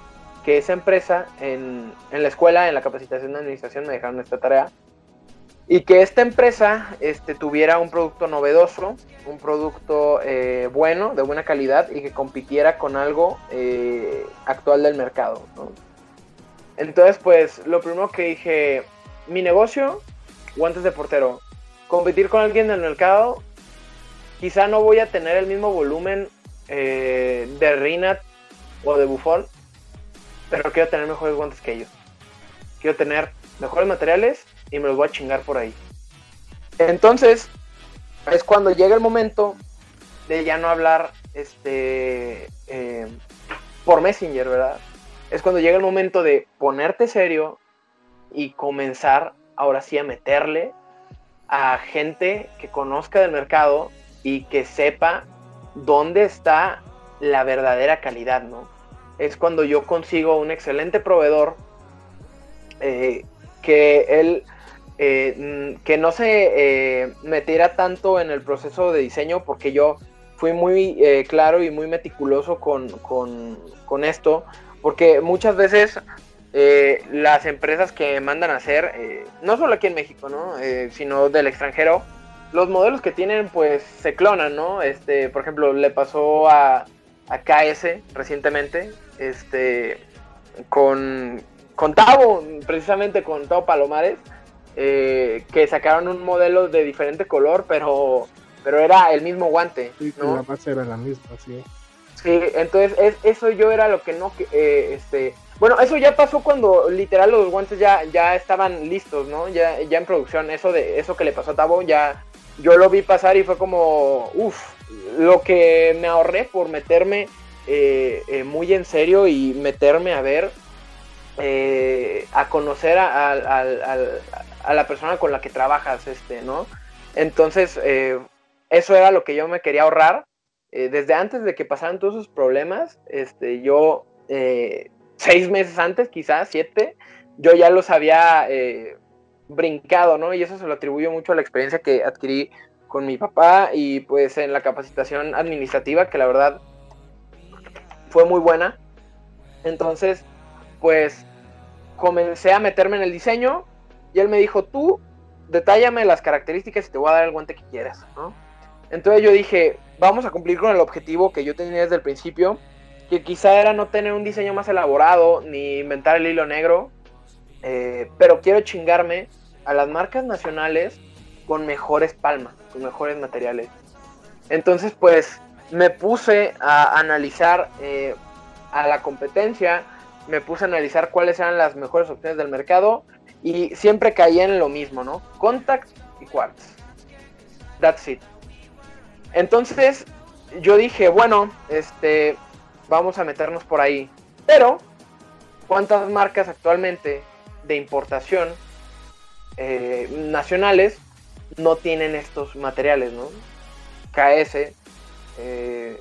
que esa empresa en, la escuela, en la capacitación de administración, me dejaron esta tarea. Y que esta empresa este, tuviera un producto novedoso, un producto eh, bueno, de buena calidad y que compitiera con algo eh, actual del mercado. Entonces, pues, lo primero que dije, mi negocio, guantes de portero. Competir con alguien del mercado, quizá no voy a tener el mismo volumen eh, de Rinat o de Buffon, pero quiero tener mejores guantes que ellos. Quiero tener mejores materiales y me los voy a chingar por ahí. Entonces, es cuando llega el momento de ya no hablar este eh, por Messenger, ¿verdad? es cuando llega el momento de ponerte serio y comenzar ahora sí a meterle a gente que conozca del mercado y que sepa dónde está la verdadera calidad, ¿no? Es cuando yo consigo un excelente proveedor eh, que él eh, que no se eh, metiera tanto en el proceso de diseño porque yo fui muy eh, claro y muy meticuloso con, con, esto, porque muchas veces las empresas que mandan a hacer, no solo aquí en México, ¿no? sino del extranjero, los modelos que tienen pues se clonan, ¿no? Este, por ejemplo, le pasó a, a KS recientemente, este, con, con Tavo, precisamente con Tavo Palomares, eh, que sacaron un modelo de diferente color, pero, pero era el mismo guante. Sí, la base era la misma, sí. Sí, entonces es, eso yo era lo que no, eh, este, bueno, eso ya pasó cuando literal los guantes ya, ya estaban listos, ¿no? Ya, ya en producción, eso de eso que le pasó a Tavo, ya yo lo vi pasar y fue como, uff, lo que me ahorré por meterme eh, muy en serio y meterme a ver eh, a conocer a, la persona con la que trabajas, este, ¿no? Entonces, eh, eso era lo que yo me quería ahorrar. Eh, desde antes de que pasaran todos esos problemas, este, yo, seis meses antes, quizás siete, yo ya los había brincado, ¿no? Y eso se lo atribuyo mucho a la experiencia que adquirí con mi papá y pues en la capacitación administrativa, que la verdad fue muy buena. Entonces, pues comencé a meterme en el diseño y él me dijo, tú detállame las características y te voy a dar el guante que quieras, Entonces yo dije, vamos a cumplir con el objetivo que yo tenía desde el principio, que quizá era no tener un diseño más elaborado ni inventar el hilo negro, eh, pero quiero chingarme a las marcas nacionales con mejores palmas, con mejores materiales. Entonces pues me puse a analizar eh, a la competencia, me puse a analizar cuáles eran las mejores opciones del mercado y siempre caía en lo mismo, ¿no? Contact y Quartz. That's it. Entonces yo dije, bueno, este, vamos a meternos por ahí. Pero, ¿cuántas marcas actualmente de importación eh, nacionales no tienen estos materiales, ¿no? KS eh,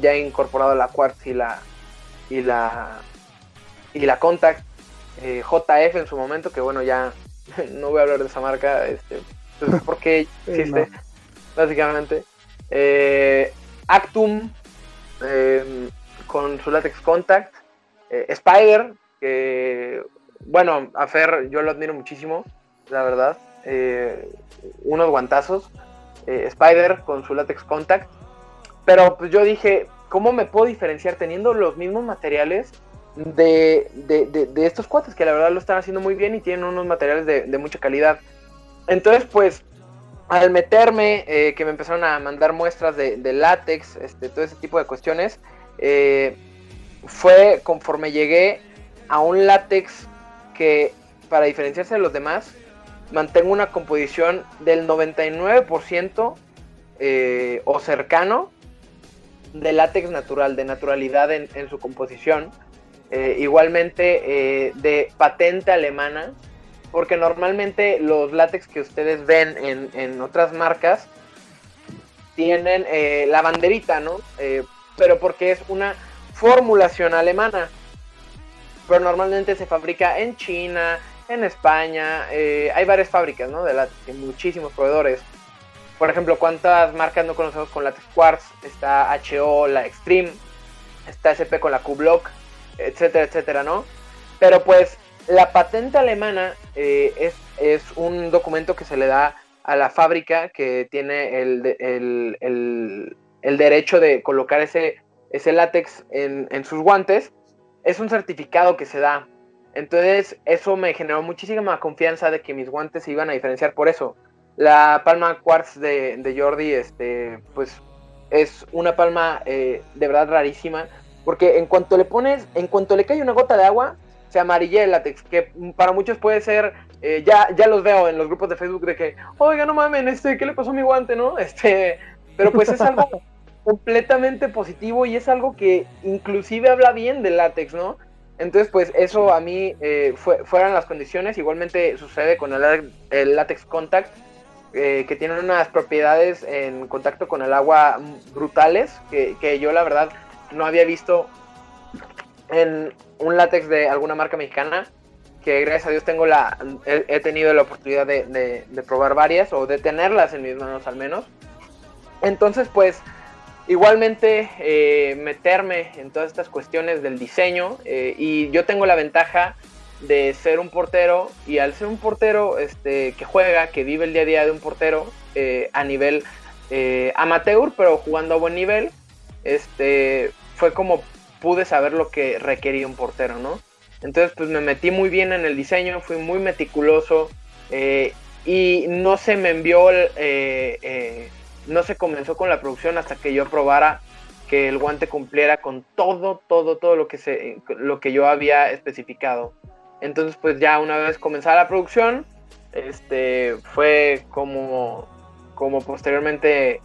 ya ha incorporado la Quartz y la y la y la Contact eh, JF en su momento, que bueno, ya *laughs* no voy a hablar de esa marca, este, pues porque *laughs* existe, básicamente. Eh, Actum em, con su látex Contact, eh, Spider, que bueno, a Fer yo lo admiro muchísimo, la verdad. unos guantazos. Spider con su látex Contact. Pero pues yo dije, ¿cómo me puedo diferenciar teniendo los mismos materiales? De, de, estos cuates que la verdad lo están haciendo muy bien y tienen unos materiales de, mucha calidad. Entonces, pues, al meterme, eh, que me empezaron a mandar muestras de, látex, este, todo ese tipo de cuestiones, eh, fue conforme llegué a un látex que, para diferenciarse de los demás, mantengo una composición del 99% eh, o cercano de látex natural, de naturalidad en, en su composición. Eh, igualmente eh, de patente alemana, porque normalmente los látex que ustedes ven en, otras marcas tienen eh, la banderita, ¿no? pero porque es una formulación alemana. Pero normalmente se fabrica en China, en España, hay varias fábricas, ¿no? De látex, muchísimos proveedores. Por ejemplo, ¿cuántas marcas no conocemos con látex Quartz? Está HO, la Extreme, está SP con la Q-Block, etcétera, etcétera, ¿no? Pero pues la patente alemana eh, es, es, un documento que se le da a la fábrica que tiene el, el, el, derecho de colocar ese, ese látex en, en, sus guantes. Es un certificado que se da. Entonces eso me generó muchísima confianza de que mis guantes se iban a diferenciar por eso. La palma quartz de, de Jordi, este, pues es una palma eh, de verdad rarísima porque en cuanto le pones, en cuanto le cae una gota de agua, se amarilla el látex, que para muchos puede ser, eh, ya, ya los veo en los grupos de Facebook de que, oiga, no mamen, este, ¿qué le pasó a mi guante, no? Este, pero pues es algo *laughs* completamente positivo y es algo que inclusive habla bien del látex, ¿no? Entonces, pues eso a mí eh, fue, fueran las condiciones. Igualmente sucede con el, el látex contact, eh, que tiene unas propiedades en contacto con el agua brutales, que, que yo la verdad no había visto en un látex de alguna marca mexicana. que gracias a Dios tengo la, he, tenido la oportunidad de, probar varias o de tenerlas en mis manos al menos. Entonces, pues, igualmente eh, meterme en todas estas cuestiones del diseño eh, y yo tengo la ventaja de ser un portero y al ser un portero este, que juega, que vive el día a día de un portero eh, a nivel amateur, pero jugando a buen nivel, este, fue como pude saber lo que requería un portero, ¿no? Entonces, pues me metí muy bien en el diseño, fui muy meticuloso eh, y no se me envió, eh, eh, no se comenzó con la producción hasta que yo probara que el guante cumpliera con todo, todo, todo lo que, se, lo que yo había especificado. Entonces, pues ya una vez comenzada la producción, este, fue como, como posteriormente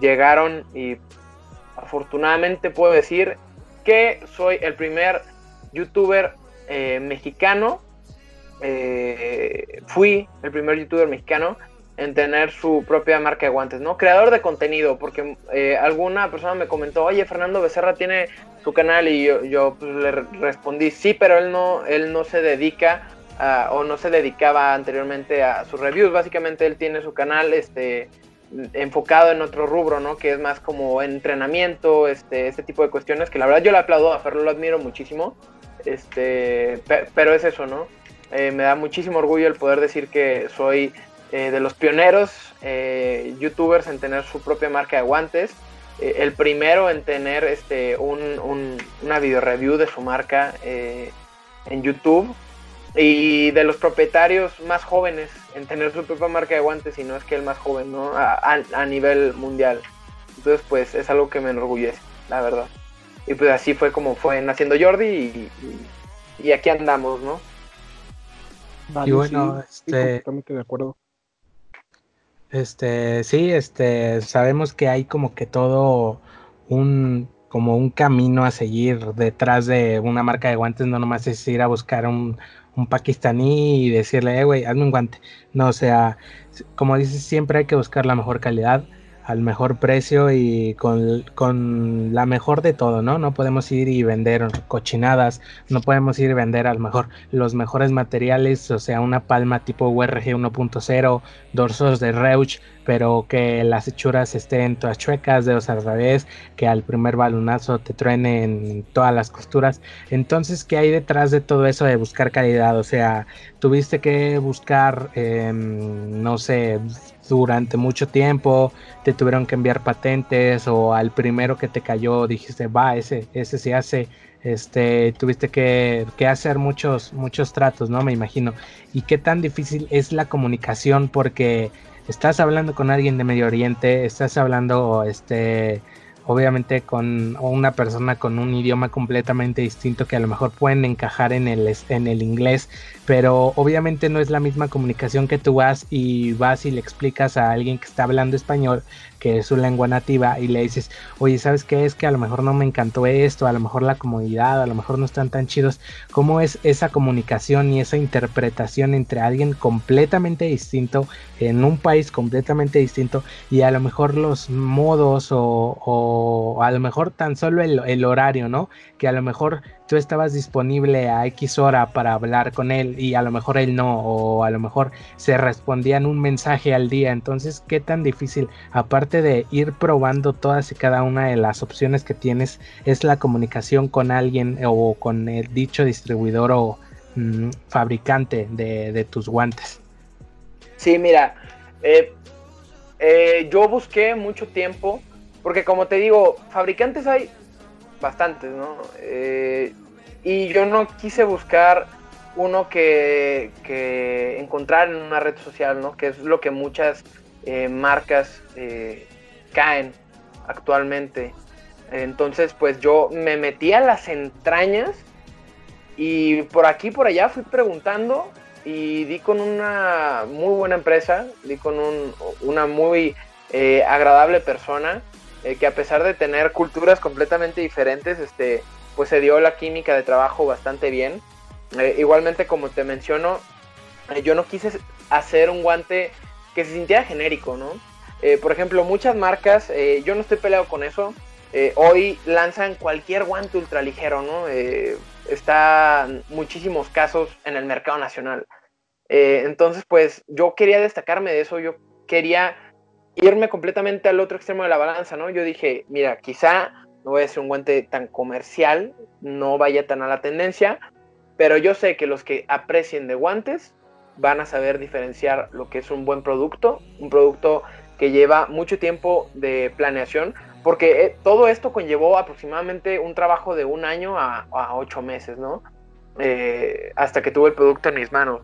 llegaron y afortunadamente puedo decir que soy el primer youtuber eh, mexicano. Eh, fui el primer youtuber mexicano en tener su propia marca de guantes, ¿no? Creador de contenido, porque eh, alguna persona me comentó, oye, Fernando Becerra tiene su canal y yo, pues, le respondí, sí, pero él no, él no se dedica o no se dedicaba anteriormente a sus reviews, básicamente él tiene su canal, este, enfocado en otro rubro, ¿no? Que es más como entrenamiento, este, este tipo de cuestiones, que la verdad yo le aplaudo a Ferro, lo admiro muchísimo, este, pero es eso, ¿no? Eh, me da muchísimo orgullo el poder decir que soy eh, de los pioneros eh, youtubers en tener su propia marca de guantes, el primero en tener este, un, una video review de su marca en YouTube y de los propietarios más jóvenes en tener su propia marca de guantes y no es que el más joven, ¿no? A, nivel mundial. Entonces, pues es algo que me enorgullece, la verdad. Y pues así fue como fue naciendo Jordi y, aquí andamos, ¿no? y bueno, este... Totalmente de acuerdo. Este, sí, este, sabemos que hay como que todo un, como un camino a seguir detrás de una marca de guantes, no nomás es ir a buscar un, un pakistaní y decirle, eh, güey, hazme un guante. No, o sea, como dices, siempre hay que buscar la mejor calidad al mejor precio y con, con, la mejor de todo, ¿no? No podemos ir y vender cochinadas, no podemos ir y vender a lo mejor los mejores materiales, o sea, una palma tipo URG 1.0, dorsos de Reuch, pero que las hechuras estén todas chuecas, dedos al revés, que al primer balonazo te truenen todas las costuras. Entonces, ¿qué hay detrás de todo eso de buscar calidad? O sea, tuviste que buscar, em, no sé, durante mucho tiempo, te tuvieron que enviar patentes o al primero que te cayó dijiste, va, ese, ese se hace, este, tuviste que, que, hacer muchos, muchos tratos, ¿no? Me imagino. ¿Y qué tan difícil es la comunicación? Porque estás hablando con alguien de Medio Oriente, estás hablando, este, obviamente con una persona con un idioma completamente distinto que a lo mejor pueden encajar en el, en el inglés, pero obviamente no es la misma comunicación que tú vas y vas y le explicas a alguien que está hablando español que es su lengua nativa y le dices, oye, ¿sabes qué es? Que a lo mejor no me encantó esto, a lo mejor la comodidad, a lo mejor no están tan chidos. ¿Cómo es esa comunicación y esa interpretación entre alguien completamente distinto, en un país completamente distinto y a lo mejor los modos o, a lo mejor tan solo el horario, ¿no? Que a lo mejor tú estabas disponible a X hora para hablar con él y a lo mejor él no, o a lo mejor se respondían un mensaje al día. Entonces, ¿qué tan difícil, aparte de ir probando todas y cada una de las opciones que tienes, es la comunicación con alguien o con el dicho distribuidor o mm, fabricante de, tus guantes? Sí, mira, eh, eh, yo busqué mucho tiempo, porque como te digo, fabricantes hay bastantes, ¿no? Eh, y yo no quise buscar uno que, encontrar en una red social, ¿no? Que es lo que muchas eh, marcas eh, caen actualmente. Entonces, pues yo me metí a las entrañas y por aquí por allá fui preguntando y di con una muy buena empresa, di con una muy eh, agradable persona que a pesar de tener culturas completamente diferentes, este, pues se dio la química de trabajo bastante bien. Eh, igualmente, como te menciono, eh, yo no quise hacer un guante que se sintiera genérico, ¿no? Eh, por ejemplo, muchas marcas, yo no estoy peleado con eso, hoy lanzan cualquier guante ultraligero, ¿no? está muchísimos casos en el mercado nacional. Entonces, pues yo quería destacarme de eso, yo quería irme completamente al otro extremo de la balanza, ¿no? Yo dije, mira, quizá no voy a ser un guante tan comercial, no vaya tan a la tendencia, pero yo sé que los que aprecien de guantes van a saber diferenciar lo que es un buen producto, un producto que lleva mucho tiempo de planeación, porque eh, todo esto conllevó aproximadamente un trabajo de un año a, ocho meses, ¿no? Eh, hasta que tuve el producto en mis manos.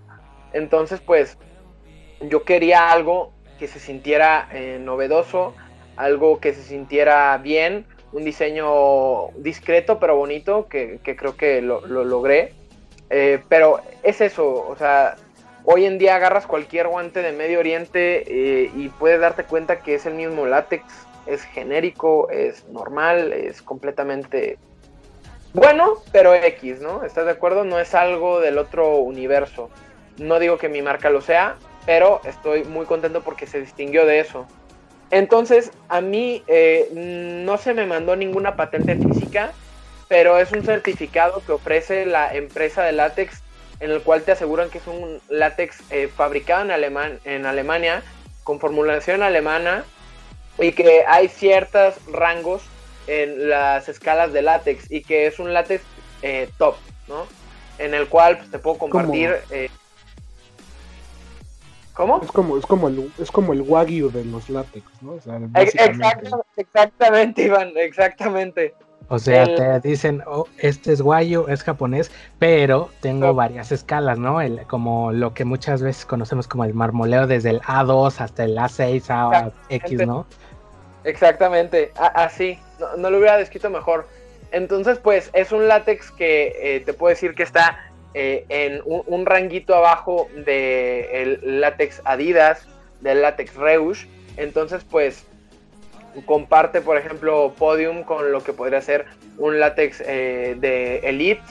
Entonces, pues, yo quería algo que se sintiera eh, novedoso, algo que se sintiera bien, un diseño discreto pero bonito, que, creo que lo, logré. pero es eso, o sea, hoy en día agarras cualquier guante de Medio Oriente y puedes darte cuenta que es el mismo látex, es genérico, es normal, es completamente bueno, pero X, ¿no? ¿Estás de acuerdo? No es algo del otro universo. No digo que mi marca lo sea, pero estoy muy contento porque se distinguió de eso. Entonces, a mí eh, no se me mandó ninguna patente física, pero es un certificado que ofrece la empresa de látex en el cual te aseguran que es un látex eh, fabricado en, en Alemania, con formulación alemana, y que hay ciertos rangos en las escalas de látex y que es un látex eh, top, ¿no? En el cual pues, te puedo compartir. ¿Cómo? Es como, es como el, es como el wagyu de los látex, ¿no? O sea, exactamente, Iván, exactamente. O sea, te dicen, oh, este es guayo, es japonés, pero tengo varias escalas, ¿no? El, como lo que muchas veces conocemos como el marmoleo desde el A2 hasta el A6, A, ¿no? Exactamente, así, no, lo hubiera descrito mejor. Entonces, pues es un látex que eh, te puedo decir que está eh, en un, ranguito abajo del látex Adidas, del látex Reusch. Entonces, pues comparte, por ejemplo, Podium con lo que podría ser un látex eh, de Elite,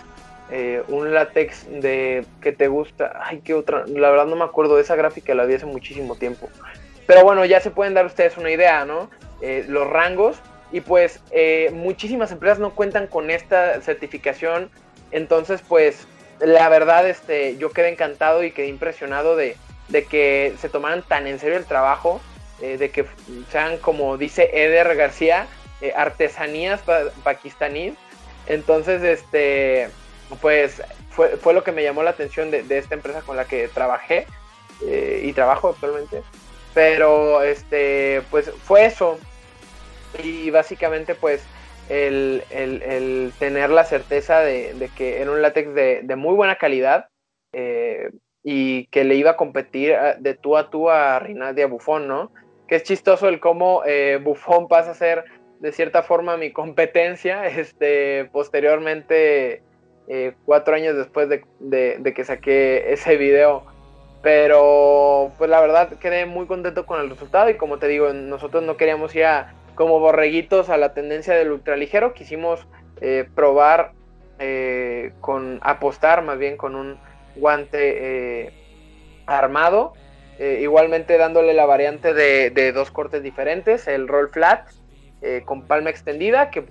un látex de que te gusta. Ay, qué otra. La verdad no me acuerdo de esa gráfica, la vi hace muchísimo tiempo. Pero bueno, ya se pueden dar ustedes una idea, ¿no? Eh, los rangos y pues eh, muchísimas empresas no cuentan con esta certificación entonces pues la verdad este yo quedé encantado y quedé impresionado de, que se tomaran tan en serio el trabajo eh, de que sean como dice Eder García artesanías pakistaníes entonces este pues fue, fue, lo que me llamó la atención de, de esta empresa con la que trabajé y trabajo actualmente pero este, pues fue eso. Y básicamente pues el, tener la certeza de, que era un látex de, muy buena calidad eh, y que le iba a competir ah, de tú a tú a Rinaldi Buffon, ¿no? Que es chistoso el cómo eh, Buffon pasa a ser de cierta forma mi competencia, *laughs* este, posteriormente, eh, cuatro años después de, de, que saqué ese video pero pues la verdad quedé muy contento con el resultado y como te digo, nosotros no queríamos ir a, como borreguitos a la tendencia del ultraligero, quisimos eh, probar eh, con apostar más bien con un guante eh, armado, igualmente dándole la variante de, dos cortes diferentes, el roll flat con palma extendida, que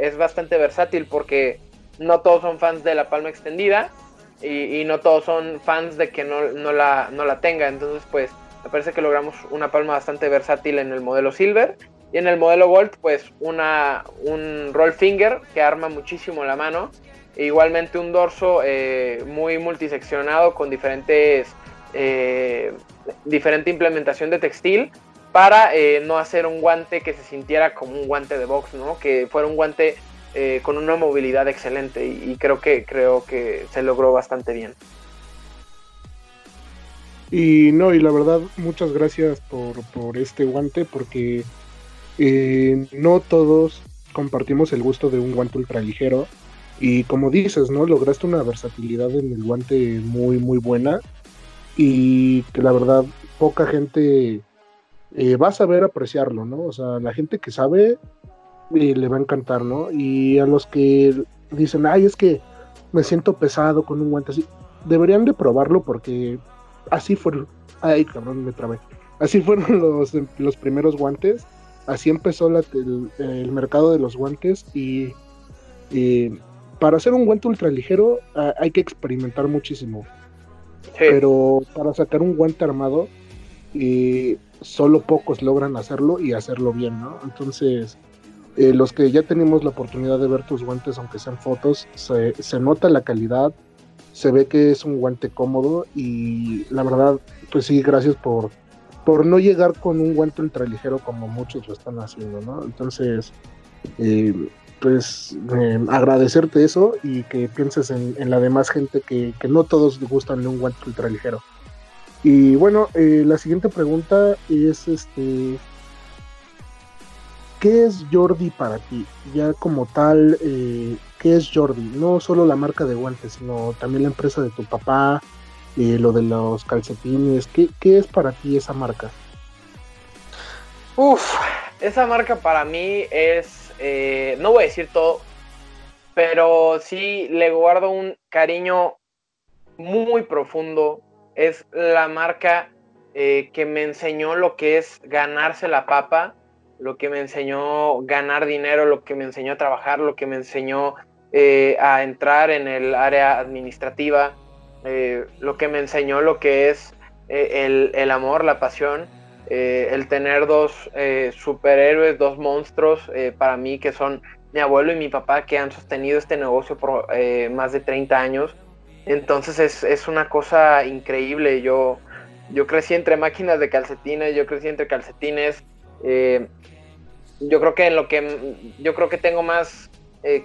es bastante versátil porque no todos son fans de la palma extendida y, no todos son fans de que no, la, no la tenga. Entonces, pues me parece que logramos una palma bastante versátil en el modelo Silver. Y en el modelo Gold, pues una, un roll finger que arma muchísimo la mano. E igualmente un dorso eh, muy multiseccionado con diferentes, eh, diferente implementación de textil para eh, no hacer un guante que se sintiera como un guante de box, ¿no? Que fuera un guante con una movilidad excelente y, creo que creo que se logró bastante bien. Y no, y la verdad, muchas gracias por, este guante porque eh, no todos compartimos el gusto de un guante ultra ligero. Y como dices, ¿no? Lograste una versatilidad en el guante muy, muy buena. Y que la verdad, poca gente eh, va a saber apreciarlo, ¿no? O sea, la gente que sabe y le va a encantar, ¿no? Y a los que dicen, ay, es que me siento pesado con un guante así, deberían de probarlo porque así fueron, ay, cabrón, me trabé, así fueron *laughs* los, los primeros guantes, así empezó el, mercado de los guantes y, para hacer un guante ultraligero ligero hay que experimentar muchísimo. Pero para sacar un guante armado, eh, solo pocos logran hacerlo y hacerlo bien, ¿no? Entonces, eh, los que ya tenemos la oportunidad de ver tus guantes, aunque sean fotos, se, se, nota la calidad, se ve que es un guante cómodo y la verdad, pues sí, gracias por, por no llegar con un guante ultraligero como muchos lo están haciendo, ¿no? Entonces, eh, pues agradecerte eso y que pienses en, la demás gente que, no todos gustan de un guante ultraligero. Y bueno, eh, la siguiente pregunta es este ¿qué es Jordi para ti? Ya como tal, eh, ¿qué es Jordi? No solo la marca de guantes, sino también la empresa de tu papá, eh, lo de los calcetines. ¿Qué, ¿Qué, es para ti esa marca? Uf, esa marca para mí es, eh, no voy a decir todo, pero sí le guardo un cariño muy profundo. Es la marca eh, que me enseñó lo que es ganarse la papa, lo que me enseñó ganar dinero, lo que me enseñó a trabajar, lo que me enseñó eh, a entrar en el área administrativa, lo que me enseñó lo que es el, el amor, la pasión eh, el tener dos eh, superhéroes, dos monstruos eh, para mí que son mi abuelo y mi papá que han sostenido este negocio por más de 30 años. Entonces es, una cosa increíble. Yo, yo crecí entre máquinas de calcetines, yo crecí entre calcetines. yo creo que en lo que yo creo que tengo más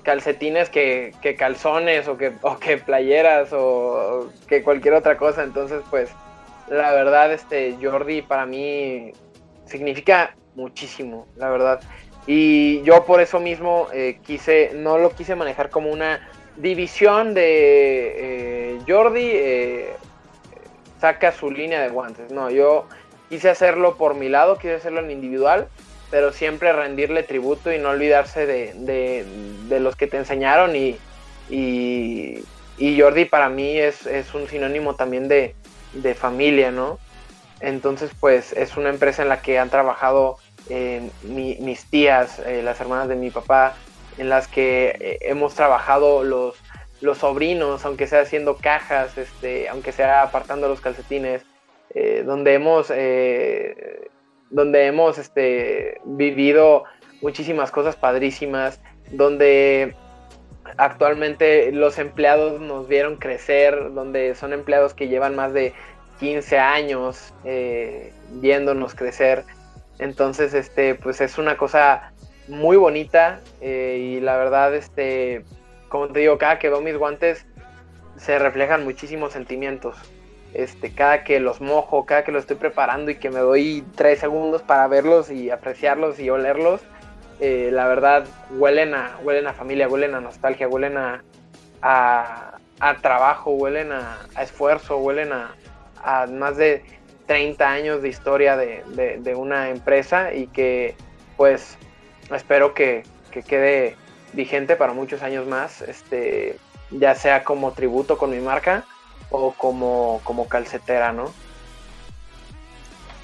calcetines que, calzones o que, o que playeras o que cualquier otra cosa. Entonces, pues la verdad, este Jordi para mí significa muchísimo, la verdad. Y yo por eso mismo eh, quise, no lo quise manejar como una división de eh, Jordi eh, saca su línea de guantes. No, yo quise hacerlo por mi lado, quise hacerlo en individual, pero siempre rendirle tributo y no olvidarse de, los que te enseñaron. Y, y, y Jordi para mí es, es un sinónimo también de, de familia, ¿no? Entonces, pues es una empresa en la que han trabajado eh, mis tías, eh, las hermanas de mi papá, en las que eh, hemos trabajado los, los sobrinos, aunque sea haciendo cajas, este, aunque sea apartando los calcetines, donde hemos, donde hemos este, vivido muchísimas cosas padrísimas, donde actualmente los empleados nos vieron crecer, donde son empleados que llevan más de 15 años eh, viéndonos crecer. Entonces, este, pues es una cosa muy bonita eh, y la verdad, este, como te digo, cada que veo mis guantes se reflejan muchísimos sentimientos. Este, cada que los mojo, cada que los estoy preparando y que me doy tres segundos para verlos y apreciarlos y olerlos, eh, la verdad huelen a, huelen a familia, huelen a nostalgia, huelen a, a, trabajo, huelen a, esfuerzo, huelen a, más de 30 años de historia de, una empresa y que pues espero que, quede vigente para muchos años más, este, ya sea como tributo con mi marca como, como calcetera, ¿no?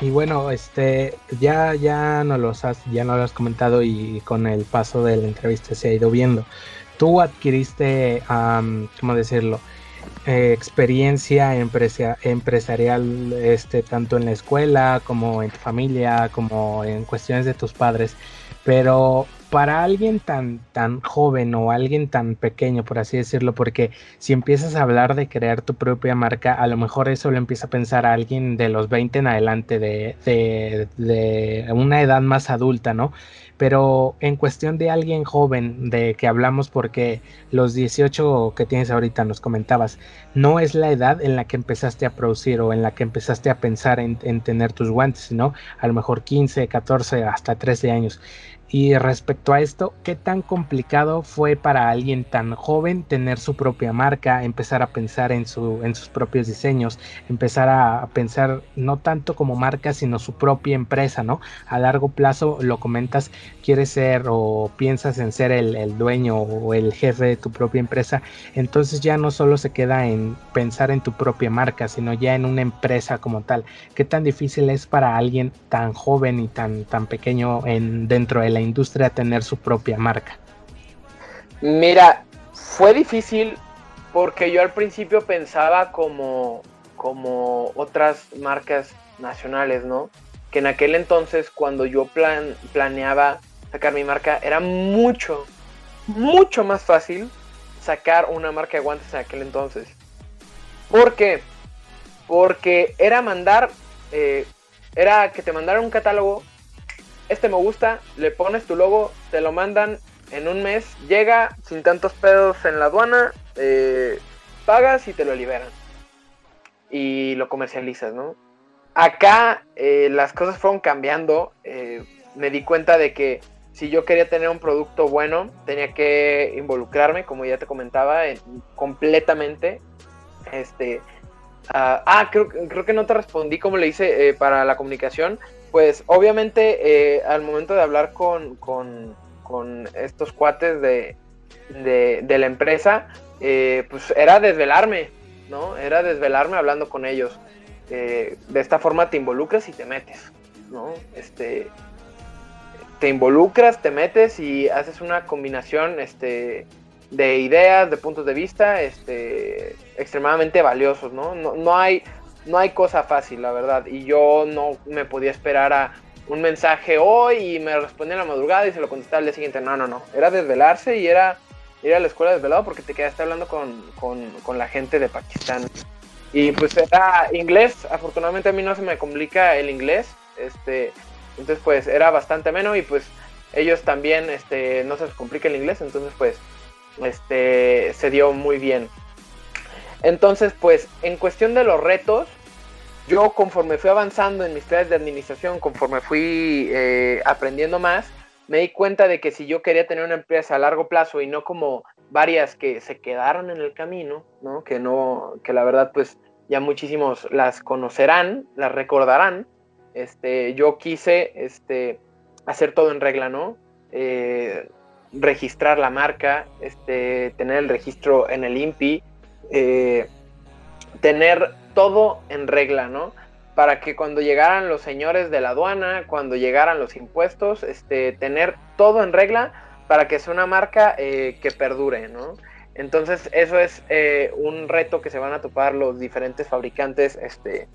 Y bueno, este, ya, ya no los has, ya no lo has comentado y con el paso de la entrevista se ha ido viendo. Tú adquiriste, ¿cómo decirlo? Eh, experiencia empresarial, este, tanto en la escuela como en tu familia, como en cuestiones de tus padres. Pero para alguien tan, tan joven o alguien tan pequeño, por así decirlo, porque si empiezas a hablar de crear tu propia marca, a lo mejor eso lo empieza a pensar a alguien de los 20 en adelante, de, de, de una edad más adulta, ¿no? Pero en cuestión de alguien joven, de que hablamos porque los 18 que tienes ahorita nos comentabas, no es la edad en la que empezaste a producir o en la que empezaste a pensar en, en tener tus guantes, sino a lo mejor 15, 14, hasta 13 años. Y respecto a esto, ¿qué tan complicado fue para alguien tan joven tener su propia marca, empezar a pensar en, su, en sus propios diseños, empezar a pensar no tanto como marca, sino su propia empresa, ¿no? A largo plazo, lo comentas, quieres ser o piensas en ser el, dueño o el jefe de tu propia empresa, entonces ya no solo se queda en pensar en tu propia marca, sino ya en una empresa como tal. ¿Qué tan difícil es para alguien tan joven y tan, tan pequeño en, dentro de la industria tener su propia marca? Mira, fue difícil porque yo al principio pensaba como, como otras marcas nacionales, ¿no? Que en aquel entonces, cuando yo plan, planeaba sacar mi marca, era mucho, mucho más fácil sacar una marca de guantes en aquel entonces. ¿Por qué? Porque era mandar, eh, era que te mandaran un catálogo, este me gusta, le pones tu logo, te lo mandan en un mes, llega sin tantos pedos en la aduana, eh, pagas y te lo liberan. Y lo comercializas, ¿no? Acá eh, las cosas fueron cambiando. me di cuenta de que si yo quería tener un producto bueno, tenía que involucrarme, como ya te comentaba, completamente. Este, ah, ah creo, creo, que no te respondí como le hice eh, para la comunicación. Pues obviamente eh, al momento de hablar con, con, con estos cuates de, de, la empresa, eh, pues era desvelarme, ¿no? Era desvelarme hablando con ellos. de esta forma te involucras y te metes, ¿no? Este, te involucras, te metes y haces una combinación este, de ideas, de puntos de vista este, extremadamente valiosos, ¿no? ¿no? hay, no hay cosa fácil, la verdad. Y yo no me podía esperar a un mensaje hoy y me respondía en la madrugada y se lo contestaba al día siguiente. No, no, no. Era desvelarse y era ir a la escuela desvelado porque te quedaste hablando con, con, con la gente de Pakistán. Y pues era inglés. Afortunadamente a mí no se me complica el inglés. Este, entonces, pues era bastante menos y pues ellos también este, no se les complica el inglés, entonces pues este, se dio muy bien. Entonces, pues en cuestión de los retos, yo conforme fui avanzando en mis clases de administración, conforme fui eh, aprendiendo más, me di cuenta de que si yo quería tener una empresa a largo plazo y no como varias que se quedaron en el camino, ¿no? Que no, que la verdad pues ya muchísimos las conocerán, las recordarán, este, yo quise este, hacer todo en regla, ¿no? Eh, registrar la marca, este, tener el registro en el INPI, eh, tener todo en regla, ¿no? Para que cuando llegaran los señores de la aduana, cuando llegaran los impuestos, este, tener todo en regla para que sea una marca eh, que perdure, ¿no? Entonces eso es un reto que se van a topar los diferentes fabricantes este,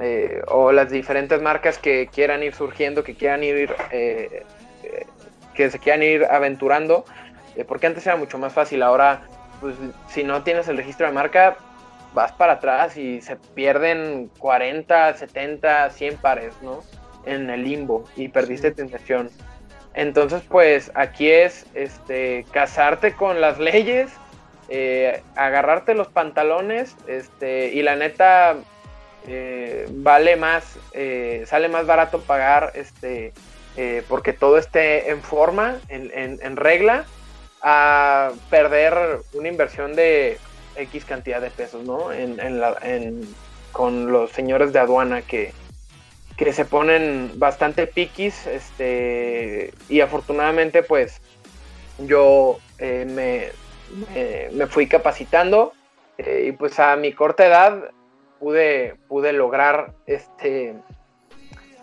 eh, o las diferentes marcas que quieran ir surgiendo, que quieran ir, eh, eh, que se quieran ir aventurando, porque antes era mucho más fácil, ahora pues si no tienes el registro de marca, vas para atrás y se pierden 40, 70, 100 pares, ¿no? En el limbo y perdiste tentación. Entonces, pues aquí es este casarte con las leyes, agarrarte los pantalones, este, y la neta, eh, vale más, eh, sale más barato pagar este, eh, porque todo esté en forma, en, regla, a perder una inversión de X cantidad de pesos, ¿no? con los señores de aduana que, que se ponen bastante piquis, este, y afortunadamente pues yo me, me, fui capacitando y pues a mi corta edad pude, pude lograr este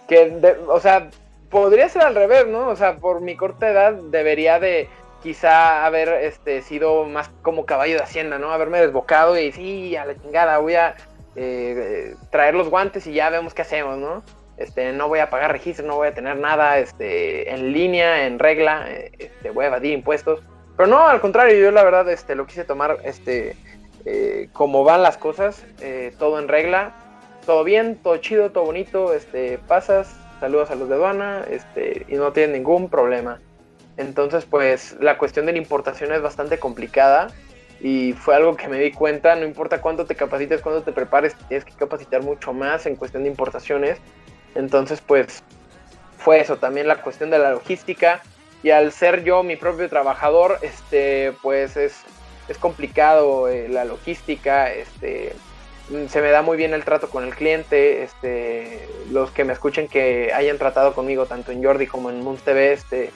que, o sea, podría ser al revés, ¿no? O sea, por mi corta edad debería de quizá haber este, sido más como caballo de hacienda, ¿no? Haberme desbocado y sí, a la chingada, voy a eh, traer los guantes y ya vemos qué hacemos, ¿no? Este, no voy a pagar registro, no voy a tener nada este, en línea, en regla, este, voy a evadir impuestos. Pero no, al contrario, yo la verdad este, lo quise tomar este, eh, como van las cosas, eh, todo en regla, todo bien, todo chido, todo bonito, este, pasas, saludas a los de aduana, este, y no tienes ningún problema. Entonces, pues la cuestión de la importación es bastante complicada y fue algo que me di cuenta, no importa cuánto te capacites, cuánto te prepares, tienes que capacitar mucho más en cuestión de importaciones. Entonces, pues fue eso, también la cuestión de la logística y al ser yo mi propio trabajador, este, pues es es complicado eh, la logística, este, mm, se me da muy bien el trato con el cliente, este, los que me escuchen que hayan tratado conmigo tanto en Jordi como en Moons TV, este,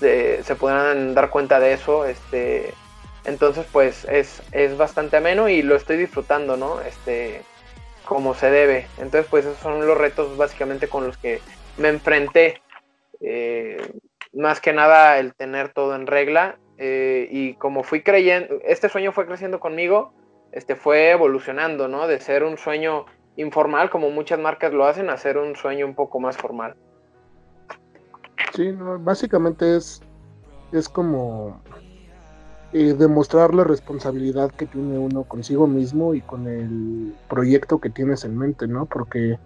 se podrán dar cuenta de eso, este, entonces pues es, es bastante ameno y lo estoy disfrutando, ¿no? Este, como se debe. Entonces pues esos son los retos básicamente con los que me enfrenté. Eh, más que nada el tener todo en regla eh, y como fui creyendo, este sueño fue creciendo conmigo, este fue evolucionando, ¿no? De ser un sueño informal, como muchas marcas lo hacen, a ser un sueño un poco más formal. Sí, básicamente es, es como eh, demostrar la responsabilidad que tiene uno consigo mismo y con el proyecto que tienes en mente, ¿no? Porque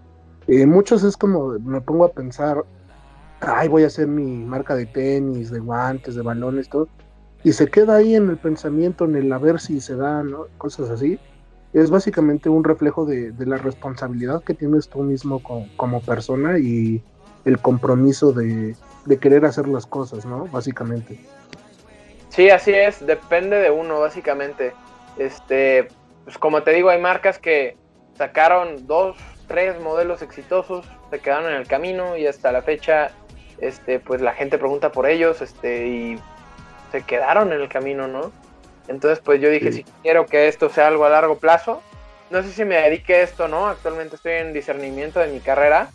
eh, muchos es como, me pongo a pensar, ay, voy a hacer mi marca de tenis, de guantes, de balones, todo, y se queda ahí en el pensamiento, en el a ver si se da. Cosas así. Es básicamente un reflejo de, la responsabilidad que tienes tú mismo como persona y el compromiso de, de querer hacer las cosas, ¿no? Básicamente. Sí, así es, depende de uno, básicamente. Este, pues como te digo, hay marcas que sacaron dos, tres modelos exitosos, se quedaron en el camino y hasta la fecha, este, pues la gente pregunta por ellos, este, y se quedaron en el camino, ¿no? Entonces, pues yo dije, si quiero que esto sea algo a largo plazo, no sé si me dedique a esto, ¿no? Actualmente estoy en discernimiento de mi carrera,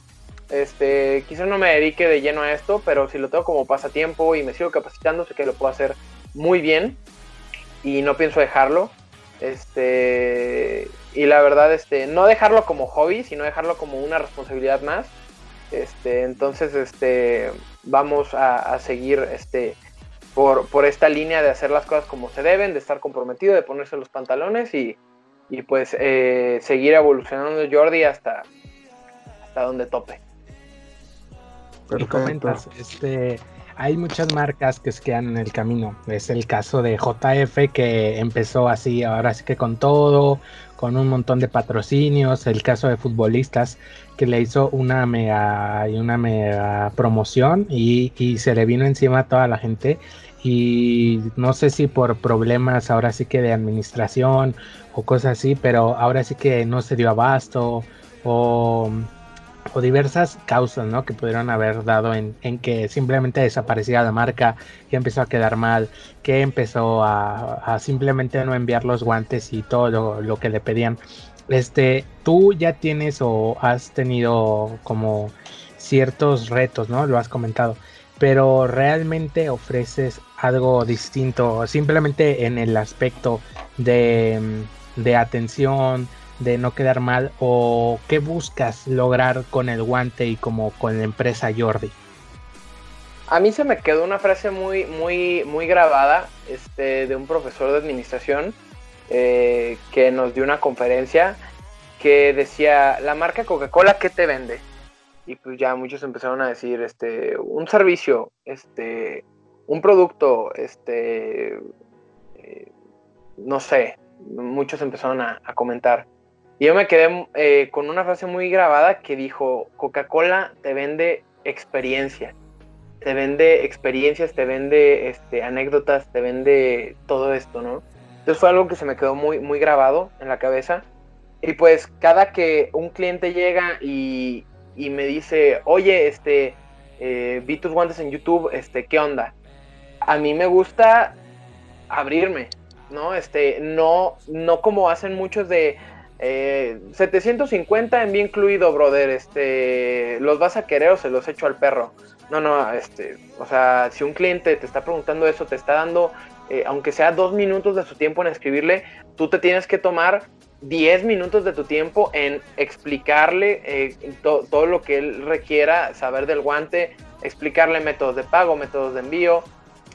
este, quizás no me dedique de lleno a esto, pero si lo tengo como pasatiempo y me sigo capacitando, sé que lo puedo hacer muy bien y no pienso dejarlo. Este, y la verdad, este, no dejarlo como hobby, sino dejarlo como una responsabilidad más. Este, entonces, este, vamos a, seguir, este, por, por, esta línea de hacer las cosas como se deben, de estar comprometido, de ponerse los pantalones y, y pues eh, seguir evolucionando Jordi hasta, hasta donde tope. Y comentas, este, hay muchas marcas que se quedan en el camino. Es el caso de JF que empezó así, ahora sí que con todo, con un montón de patrocinios. El caso de futbolistas que le hizo una mega y una mega promoción y, y se le vino encima a toda la gente. Y no sé si por problemas ahora sí que de administración o cosas así, pero ahora sí que no se dio abasto o o diversas causas ¿no? que pudieron haber dado en, que simplemente desaparecía la marca, que empezó a quedar mal, que empezó a, simplemente no enviar los guantes y todo lo, que le pedían. Este, tú ya tienes o has tenido como ciertos retos, ¿no? Lo has comentado, pero realmente ofreces algo distinto, simplemente en el aspecto de, de atención, de no quedar mal o qué buscas lograr con el guante y como con la empresa Jordi? A mí se me quedó una frase muy, muy, muy grabada este, de un profesor de administración eh, que nos dio una conferencia que decía, la marca Coca-Cola, ¿qué te vende? Y pues ya muchos empezaron a decir, este, un servicio, este, un producto, este, eh, no sé, muchos empezaron a comentar. Y yo me quedé eh, con una frase muy grabada que dijo, Coca-Cola te vende experiencia, te vende experiencias, te vende este, anécdotas, te vende todo esto, ¿no? Entonces fue algo que se me quedó muy, muy grabado en la cabeza. Y pues cada que un cliente llega y, me dice, oye, este, eh, vi tus guantes en YouTube, este, ¿qué onda? A mí me gusta abrirme, ¿no? Este, no, no como hacen muchos de, 750 en bien incluido, brother. Este, ¿los vas a querer o se los echo al perro? No, no, este, o sea, si un cliente te está preguntando eso, te está dando, eh, aunque sea dos minutos de su tiempo en escribirle, tú te tienes que tomar 10 minutos de tu tiempo en explicarle eh, todo lo que él requiera saber del guante, explicarle métodos de pago, métodos de envío,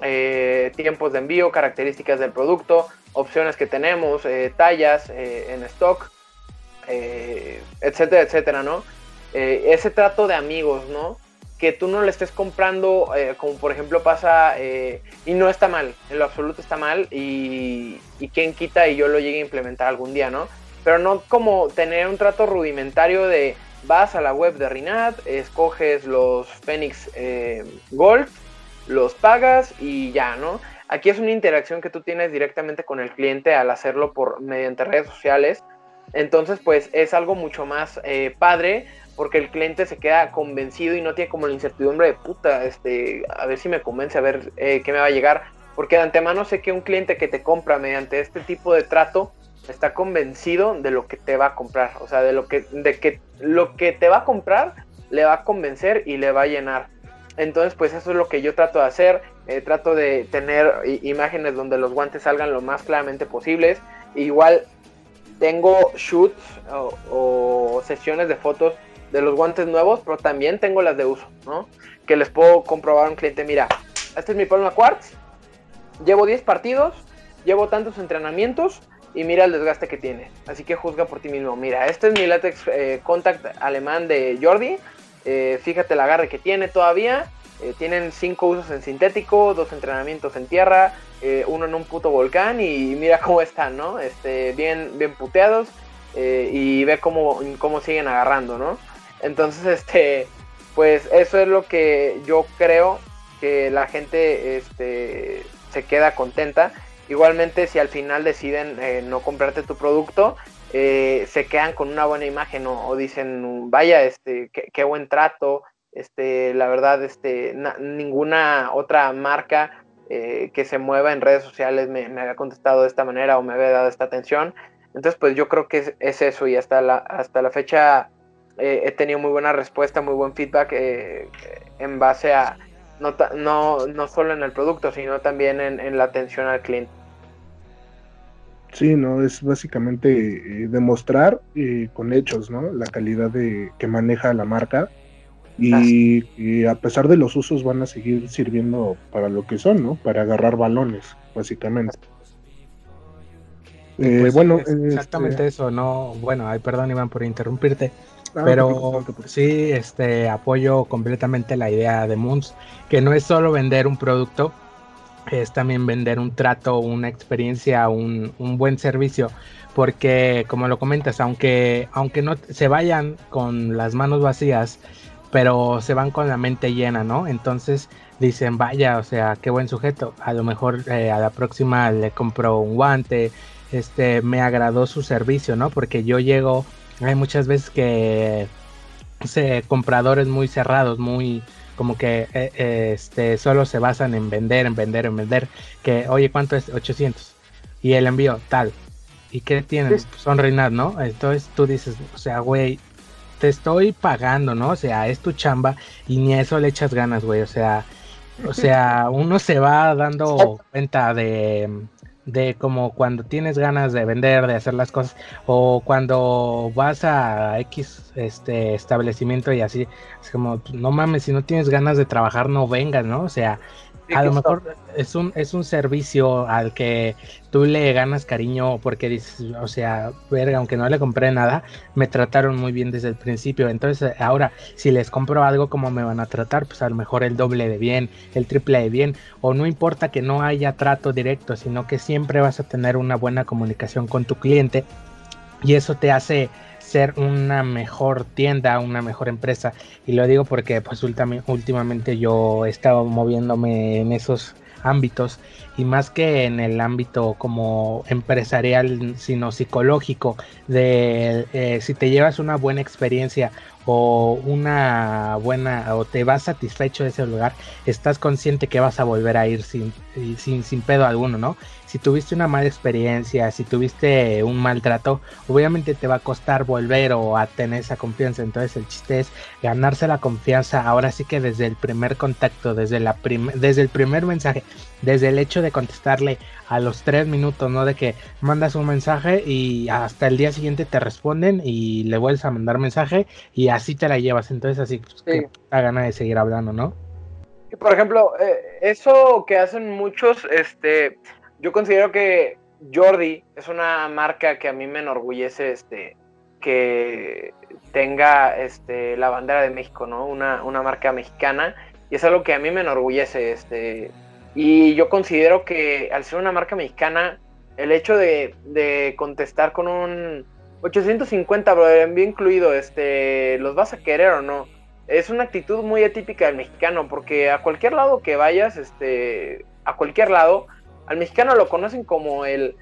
eh, tiempos de envío, características del producto, opciones que tenemos, eh, tallas eh, en stock, etcétera, etcétera, ¿no? ese trato de amigos, ¿no? Que tú no le estés comprando, como por ejemplo pasa, y no está mal, en lo absoluto está mal, y, y quien quita y yo lo llegue a implementar algún día, ¿no? Pero no como tener un trato rudimentario de vas a la web de Rinat, escoges los Phoenix Gold, los pagas y ya, ¿no? Aquí es una interacción que tú tienes directamente con el cliente al hacerlo por mediante redes sociales. Entonces, pues es algo mucho más eh, padre porque el cliente se queda convencido y no tiene como la incertidumbre de puta, este, a ver si me convence, a ver eh, qué me va a llegar. Porque de antemano sé que un cliente que te compra mediante este tipo de trato está convencido de lo que te va a comprar. O sea, de lo que, de que lo que te va a comprar le va a convencer y le va a llenar. Entonces, pues eso es lo que yo trato de hacer. Eh, trato de tener imágenes donde los guantes salgan lo más claramente posibles. Igual tengo shoots o, sesiones de fotos de los guantes nuevos, pero también tengo las de uso, ¿no? Que les puedo comprobar a un cliente, mira, este es mi Palma Quartz, llevo 10 partidos, llevo tantos entrenamientos y mira el desgaste que tiene. Así que juzga por ti mismo. Mira, este es mi látex eh, contact alemán de Jordi. Eh, fíjate el agarre que tiene todavía. Eh, tienen cinco usos en sintético, dos entrenamientos en tierra, uno en un puto volcán y mira cómo están, ¿no? Este, bien, bien puteados y ve cómo, cómo siguen agarrando, ¿no? Entonces, este, pues eso es lo que yo creo que la gente este, se queda contenta. Igualmente, si al final deciden no comprarte tu producto, eh, se quedan con una buena imagen o, dicen, vaya, este, qué, buen trato, este, la verdad, este, ninguna otra marca eh, que se mueva en redes sociales me, había contestado de esta manera o me había dado esta atención. Entonces, pues yo creo que es, eso y hasta la, hasta la fecha eh, he tenido muy buena respuesta, muy buen feedback en base a no, no, no, solo en el producto, sino también en la atención al cliente. Sí, no, es básicamente eh, demostrar eh, con hechos, ¿no? La calidad de que maneja la marca y, a pesar de los usos van a seguir sirviendo para lo que son, ¿no? Para agarrar balones, básicamente. Eh, pues bueno, exactamente este eso, no, bueno, ay, perdón Iván por interrumpirte, ah, pero sí, este, apoyo completamente la idea de Moons, que no es solo vender un producto, es también vender un trato, una experiencia, un, buen servicio. Porque, como lo comentas, aunque, aunque no se vayan con las manos vacías, pero se van con la mente llena, ¿no? Entonces dicen, vaya, o sea, qué buen sujeto. A lo mejor eh, a la próxima le compro un guante, este, me agradó su servicio, ¿no? Porque yo llego, hay muchas veces que, compradores muy cerrados, muy, como que eh, este, solo se basan en vender, en vender, en vender. Que, oye, ¿cuánto es? 800. Y el envío, tal. ¿Y qué tienen? Son reinas, ¿no? Entonces tú dices, o sea, güey, te estoy pagando, ¿no? O sea, es tu chamba y ni a eso le echas ganas, güey. O sea, o sea, uno se va dando *laughs* cuenta de, de como cuando tienes ganas de vender, de hacer las cosas, o cuando vas a X este establecimiento y así, es como, pues, no mames, si no tienes ganas de trabajar, no vengas, ¿no? O sea, a lo mejor es un, es un servicio al que tú le ganas cariño porque dices, o sea, verga, aunque no le compré nada, me trataron muy bien desde el principio. Entonces, ahora, si les compro algo, ¿cómo me van a tratar? Pues a lo mejor el doble de bien, el triple de bien, o no importa que no haya trato directo, sino que siempre vas a tener una buena comunicación con tu cliente y eso te hace ser una mejor tienda, una mejor empresa. Y lo digo porque pues últimamente yo he estado moviéndome en esos ámbitos y más que en el ámbito como empresarial sino psicológico de eh, si te llevas una buena experiencia o una buena o te vas satisfecho de ese lugar estás consciente que vas a volver a ir sin, sin, sin pedo alguno no si tuviste una mala experiencia, si tuviste un maltrato, obviamente te va a costar volver o a tener esa confianza. Entonces el chiste es ganarse la confianza ahora sí que desde el primer contacto, desde, la desde el primer mensaje, desde el hecho de contestarle a los tres minutos, ¿no? De que mandas un mensaje y hasta el día siguiente te responden y le vuelves a mandar mensaje y así te la llevas. Entonces así pues, que da gana de seguir hablando, ¿no? Por ejemplo, eh, eso que hacen muchos, este, yo considero que Jordi es una marca que a mí me enorgullece este, que tenga este, la bandera de México, ¿no? Una, una marca mexicana. Y es algo que a mí me enorgullece. Este, y yo considero que al ser una marca mexicana, el hecho de, contestar con un 850, bro, envío incluido, este, ¿los vas a querer o no? Es una actitud muy atípica del mexicano, porque a cualquier lado que vayas, este, a cualquier lado, al mexicano lo conocen como el,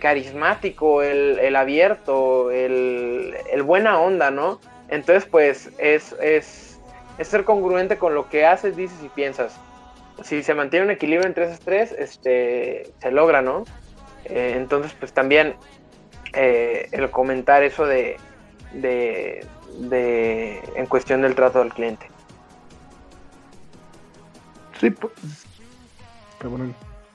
carismático, el, abierto, el, buena onda, ¿no? Entonces, pues es, es, ser congruente con lo que haces, dices y piensas. Si se mantiene un equilibrio entre esos tres, este, se logra, ¿no? Eh, entonces, pues también eh, el comentar eso de, de, de, en cuestión del trato del cliente. Sí, pues,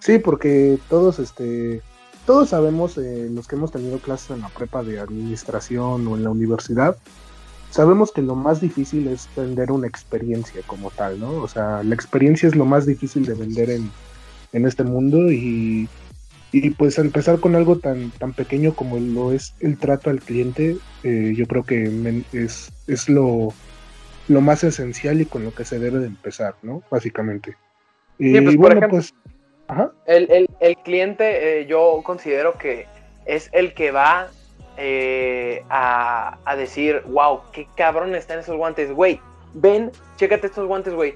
sí, porque todos, este, todos sabemos, eh, los que hemos tenido clases en la prepa de administración o en la universidad, sabemos que lo más difícil es vender una experiencia como tal, ¿no? O sea, la experiencia es lo más difícil de vender en, en este mundo y, y, pues empezar con algo tan, tan pequeño como lo es el trato al cliente, eh, yo creo que es, es lo, lo más esencial y con lo que se debe de empezar, ¿no? Básicamente. Y pues, bueno, pues... El, el, cliente eh, yo considero que es el que va eh, a, a, decir, wow, qué cabrón están esos guantes, güey, ven, chécate estos guantes, güey,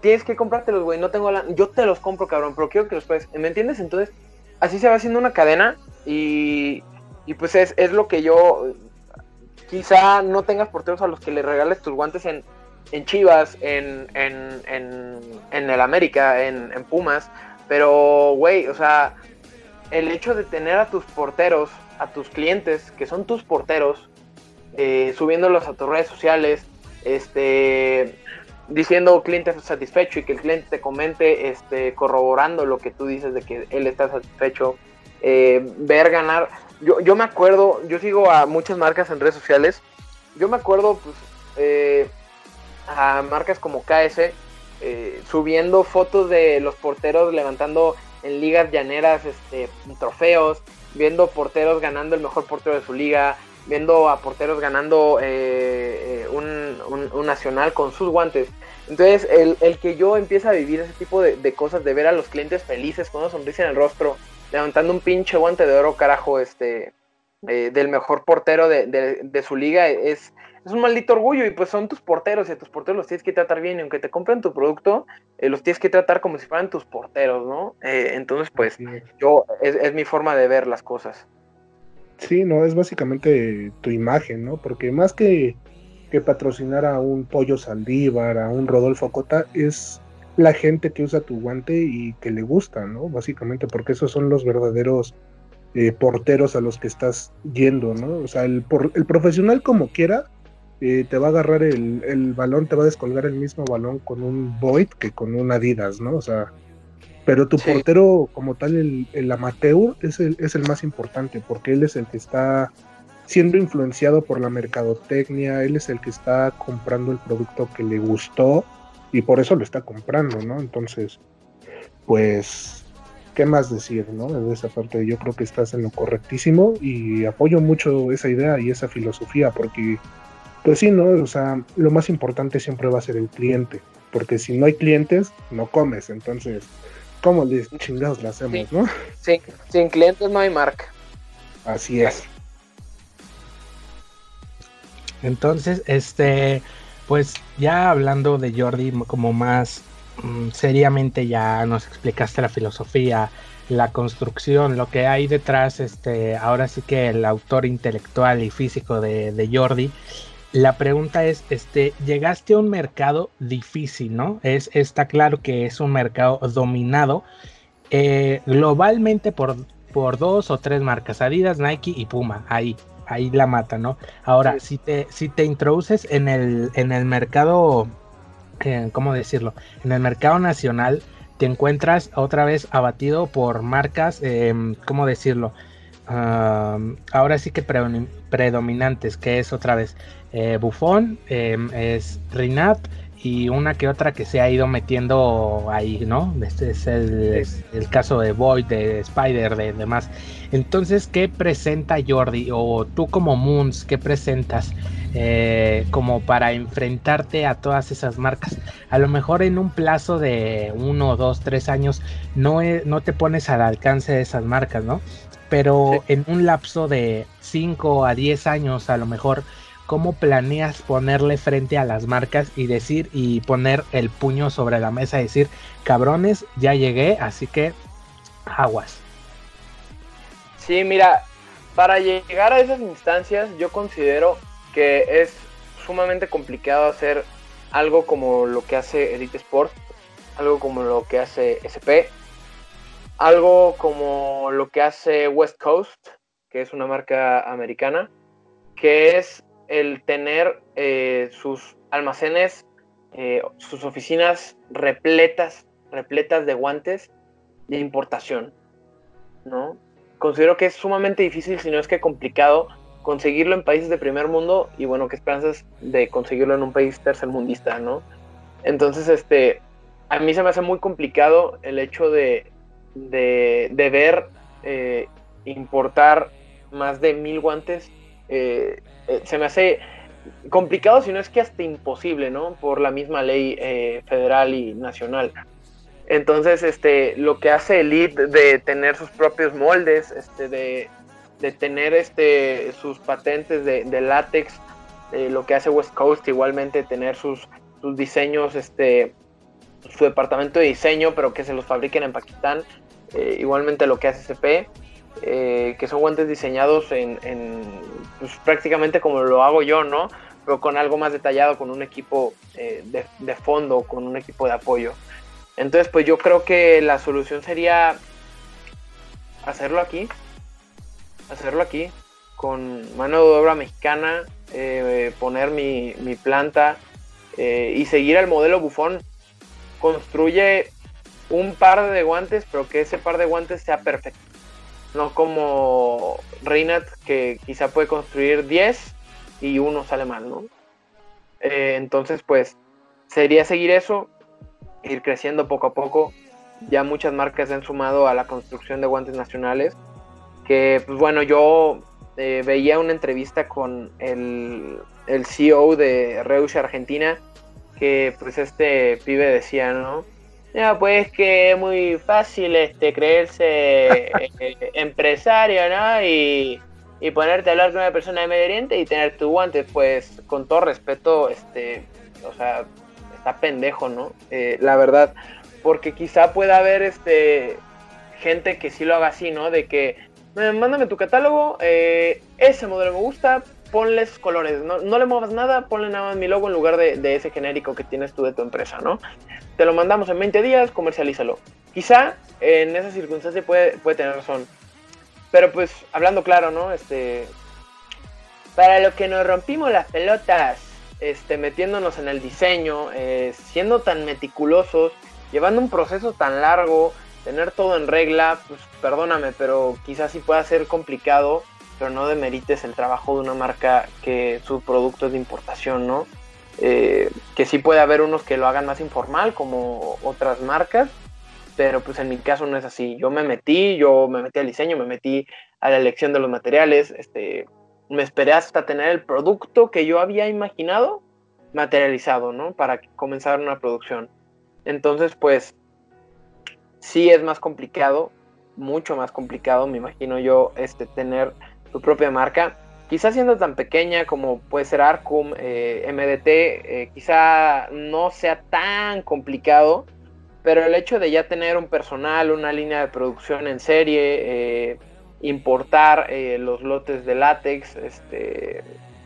tienes que comprártelos, güey, no tengo la... Yo te los compro, cabrón, pero quiero que los puedes, ¿me entiendes? Entonces, así se va haciendo una cadena y, y pues es, es lo que yo quizá no tengas porteros a los que le regales tus guantes en, en Chivas, en, en, en, el América, en, Pumas, pero, güey, o sea, el hecho de tener a tus porteros, a tus clientes, que son tus porteros, eh, subiéndolos a tus redes sociales, este, diciendo cliente satisfecho y que el cliente te comente, este, corroborando lo que tú dices de que él está satisfecho, eh, ver ganar yo, yo me acuerdo, yo sigo a muchas marcas en redes sociales. Yo me acuerdo, pues, eh, a marcas como KS eh, subiendo fotos de los porteros levantando en ligas llaneras este, trofeos, viendo porteros ganando el mejor portero de su liga, viendo a porteros ganando eh, un, un, nacional con sus guantes. Entonces, el, el, que yo empiece a vivir ese tipo de, de, cosas, de ver a los clientes felices con una sonrisa en el rostro, levantando un pinche guante de oro, carajo, este, eh, del mejor portero de, su liga, es, es un maldito orgullo y pues son tus porteros y a tus porteros los tienes que tratar bien y aunque te compren tu producto, eh, los tienes que tratar como si fueran tus porteros, ¿no? Eh, entonces, pues yo, es, mi forma de ver las cosas. Sí, no, es básicamente tu imagen, ¿no? Porque más que, que patrocinar a un Pollo Saldívar, a un Rodolfo Cota, es la gente que usa tu guante y que le gusta, ¿no? Básicamente, porque esos son los verdaderos eh, porteros a los que estás yendo, ¿no? O sea, el, el profesional como quiera, te va a agarrar el, balón, te va a descolgar el mismo balón con un Void que con un Adidas, ¿no? O sea, pero tu portero como tal, el, el amateur, es el, es el más importante, porque él es el que está siendo influenciado por la mercadotecnia, él es el que está comprando el producto que le gustó y por eso lo está comprando, ¿no? Entonces, pues, ¿qué más decir, no? De esa parte yo creo que estás en lo correctísimo y apoyo mucho esa idea y esa filosofía porque, pues sí, ¿no? O sea, lo más importante siempre va a ser el cliente, porque si no hay clientes, no comes, entonces, ¿cómo les chingados la hacemos, no? Sí, sin clientes no hay marca. Así es. Entonces, este, pues ya hablando de Jordi como más mm, seriamente ya nos explicaste la filosofía, la construcción, lo que hay detrás, este, ahora sí que el autor intelectual y físico de, Jordi. La pregunta es, este, llegaste a un mercado difícil, ¿no? Es, está claro que es un mercado dominado eh, globalmente por, por dos o tres marcas, Adidas, Nike y Puma, ahí ahí la mata, ¿no? Ahora, si, te, si te introduces en el, en el mercado, eh, ¿cómo decirlo? En el mercado nacional, te encuentras otra vez abatido por marcas, eh, ¿cómo decirlo? Ahora sí que predominantes, que es otra vez eh, Buffon, em, es Rinat, y una que otra que se ha ido metiendo ahí, ¿no? Este es el, caso de Void, de Spider, de demás. Entonces, ¿qué presenta Jordi? O tú como Moons, ¿qué presentas? Eh, como para enfrentarte a todas esas marcas. A lo mejor en un plazo de uno, dos, tres años no, no te pones al alcance de esas marcas, ¿no? Pero en un lapso de 5 a 10 años a lo mejor cómo planeas ponerle frente a las marcas y decir y poner el puño sobre la mesa y decir, cabrones, ya llegué, así que aguas. Sí, mira, para llegar a esas instancias yo considero que es sumamente complicado hacer algo como lo que hace Elite Sport, algo como lo que hace SP, algo como lo que hace West Coast, que es una marca americana, que es el tener eh, sus almacenes, eh, sus oficinas repletas repletas de guantes de importación, ¿no? Considero que es sumamente difícil, si no es que complicado, conseguirlo en países de primer mundo y bueno, qué esperanzas de conseguirlo en un país tercermundista, ¿no? Entonces, este, a mí se me hace muy complicado el hecho de, de, ver eh, importar más de mil guantes. Eh, eh, se me hace complicado, si no es que hasta imposible, ¿no? Por la misma ley federal y nacional. Entonces, este, lo que hace Elite de tener sus propios moldes, este, de, de tener este, sus patentes de, de látex, lo que hace West Coast igualmente tener sus, sus diseños, este, su departamento de diseño, pero que se los fabriquen en Pakistán. Eh, igualmente lo que hace CP, eh, que son guantes diseñados en, pues, prácticamente como lo hago yo, ¿no? Pero con algo más detallado, con un equipo eh, de, fondo, con un equipo de apoyo. Entonces, pues yo creo que la solución sería hacerlo aquí, hacerlo aquí, con mano de obra mexicana, poner mi, mi planta y seguir el modelo bufón construye un par de guantes, pero que ese par de guantes sea perfecto. No como Reinat, que quizá puede construir 10 y uno sale mal, ¿no? Eh, entonces, pues, sería seguir eso, ir creciendo poco a poco. Ya muchas marcas se han sumado a la construcción de guantes nacionales. Que, pues bueno, yo eh, veía una entrevista con el, el CEO de Reusch Argentina que pues este pibe decía, ¿no? Ya, pues que es muy fácil este creerse eh, *laughs* empresario, ¿no? Y, ponerte a hablar con una persona de Medio Oriente y tener tu guante, pues con todo respeto, este, o sea, está pendejo, ¿no? Eh, la verdad, porque quizá pueda haber este gente que sí lo haga así, ¿no? De que, mándame tu catálogo, eh, ese modelo me gusta, ponles colores, no, le muevas nada, ponle nada más mi logo en lugar de, ese genérico que tienes tú de tu empresa, ¿no? Te lo mandamos en 20 días, comercialízalo. Quizá en esa circunstancia puede, puede tener razón. Pero pues, hablando claro, ¿no? Este. Para lo que nos rompimos las pelotas, este, metiéndonos en el diseño, eh, siendo tan meticulosos, llevando un proceso tan largo, tener todo en regla, pues perdóname, pero quizás sí pueda ser complicado pero no demerites el trabajo de una marca que su producto es de importación, ¿no? Eh, que sí puede haber unos que lo hagan más informal, como otras marcas, pero pues en mi caso no es así. Yo me metí, yo me metí al diseño, me metí a la elección de los materiales, este, me esperé hasta tener el producto que yo había imaginado materializado, ¿no? Para comenzar una producción. Entonces, pues, sí es más complicado, mucho más complicado, me imagino yo, este, tener tu propia marca. Quizá siendo tan pequeña como puede ser Arcum, eh, MDT, eh, quizá no sea tan complicado, pero el hecho de ya tener un personal, una línea de producción en serie, eh, importar los lotes de látex, este,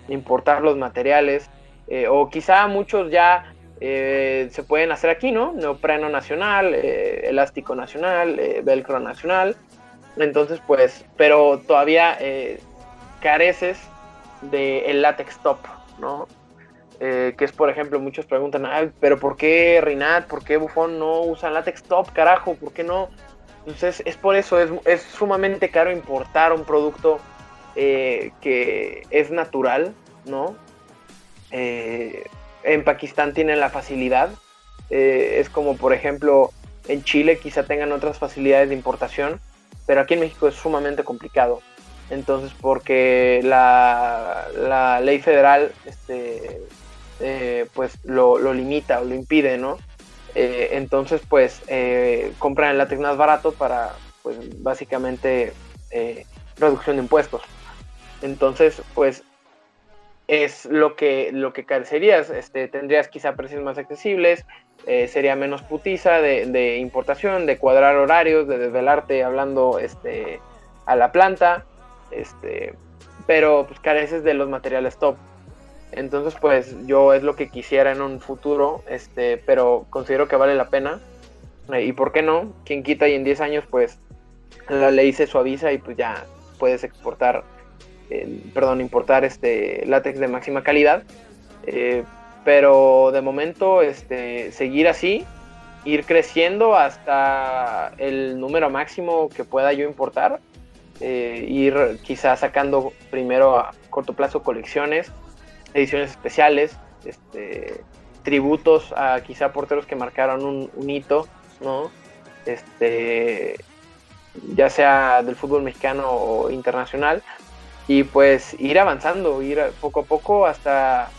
importar los materiales, o quizá muchos ya se pueden hacer aquí, ¿no? Neopreno nacional, elástico nacional, velcro nacional. Entonces, pues, pero todavía eh, careces del el látex top, ¿no? Eh, que es, por ejemplo, muchos preguntan, pero ¿por qué Rinat, por qué Buffon no usa látex top, carajo? ¿Por qué no? Entonces, es por eso, es, sumamente caro importar un producto eh, que es natural, ¿no? en Pakistán tienen la facilidad. es como, por ejemplo, en Chile quizá tengan otras facilidades de importación pero aquí en México es sumamente complicado. Entonces, porque la, ley federal este, eh, pues lo, limita o lo impide, ¿no? Eh, entonces, pues eh, compran el látex más barato para, pues básicamente, reducción de impuestos. Entonces, pues es lo que, lo que carecerías. Este, tendrías quizá precios más accesibles, eh, sería menos putiza de, importación, de cuadrar horarios, de desvelarte hablando este, a la planta, este, pero pues careces de los materiales top. Entonces pues yo es lo que quisiera en un futuro, este, pero considero que vale la pena. Eh, y por qué no, quien quita y en 10 años pues la ley se suaviza y pues ya puedes exportar, eh, perdón, importar este látex de máxima calidad. Pero de momento, este, seguir así ir creciendo hasta el número máximo que pueda yo importar. Eh, ir quizás sacando primero a corto plazo colecciones, ediciones especiales, este, tributos a quizá porteros que marcaron un, hito, ¿no? Este, ya sea del fútbol mexicano o internacional, y pues ir avanzando, ir poco a poco hasta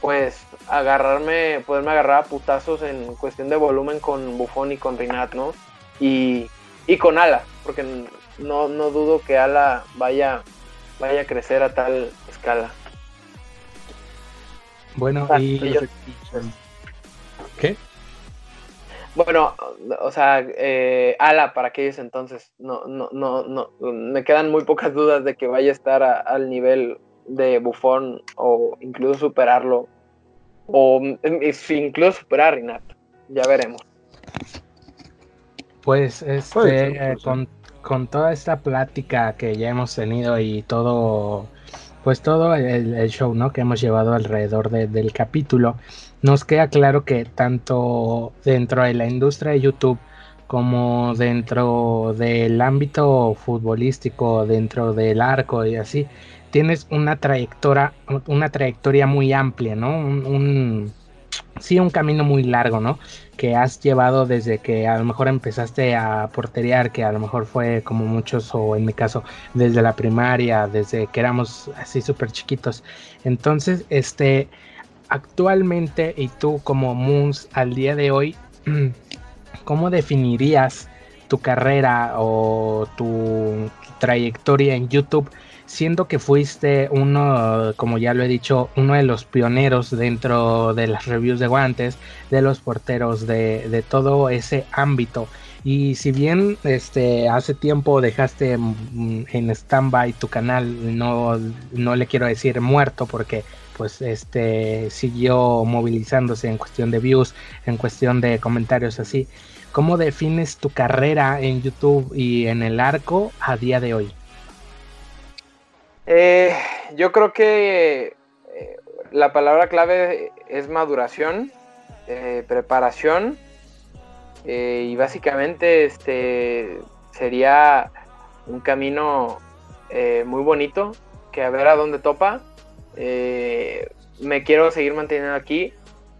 pues agarrarme, poderme agarrar a putazos en cuestión de volumen con Buffon y con Rinat, ¿no? Y, y con Ala, porque no, no dudo que Ala vaya, vaya a crecer a tal escala. Bueno, y... ¿Qué? Bueno, o sea, eh, Ala para aquellos entonces, no, no, no, no, me quedan muy pocas dudas de que vaya a estar al nivel de Buffon o incluso superarlo, o incluso superar a Renato, ya veremos. Pues este, con, con, toda esta plática que ya hemos tenido y todo, pues todo el, show, ¿no? Que hemos llevado alrededor del capítulo, nos queda claro que tanto dentro de la industria de YouTube como dentro del ámbito futbolístico, dentro del arco y así, tienes una trayectoria, una trayectoria muy amplia, ¿no? Un, sí, un camino muy largo, ¿no? Que has llevado desde que a lo mejor empezaste a porterear, que a lo mejor fue como muchos, o en mi caso, desde la primaria, desde que éramos así súper chiquitos. Entonces, este, actualmente y tú como Moons al día de hoy, *clears throat* ¿cómo definirías tu carrera o tu, trayectoria en YouTube? Siendo que fuiste uno, como ya lo he dicho, uno de los pioneros dentro de las reviews de guantes, de los porteros, de, de todo ese ámbito. Y si bien este hace tiempo dejaste en stand-by tu canal, no, no le quiero decir muerto porque pues este siguió movilizándose en cuestión de views, en cuestión de comentarios así. ¿Cómo defines tu carrera en YouTube y en el arco a día de hoy? Eh, yo creo que eh, la palabra clave es maduración, eh, preparación y básicamente este sería un camino muy bonito que a ver a dónde topa eh, me quiero seguir manteniendo aquí.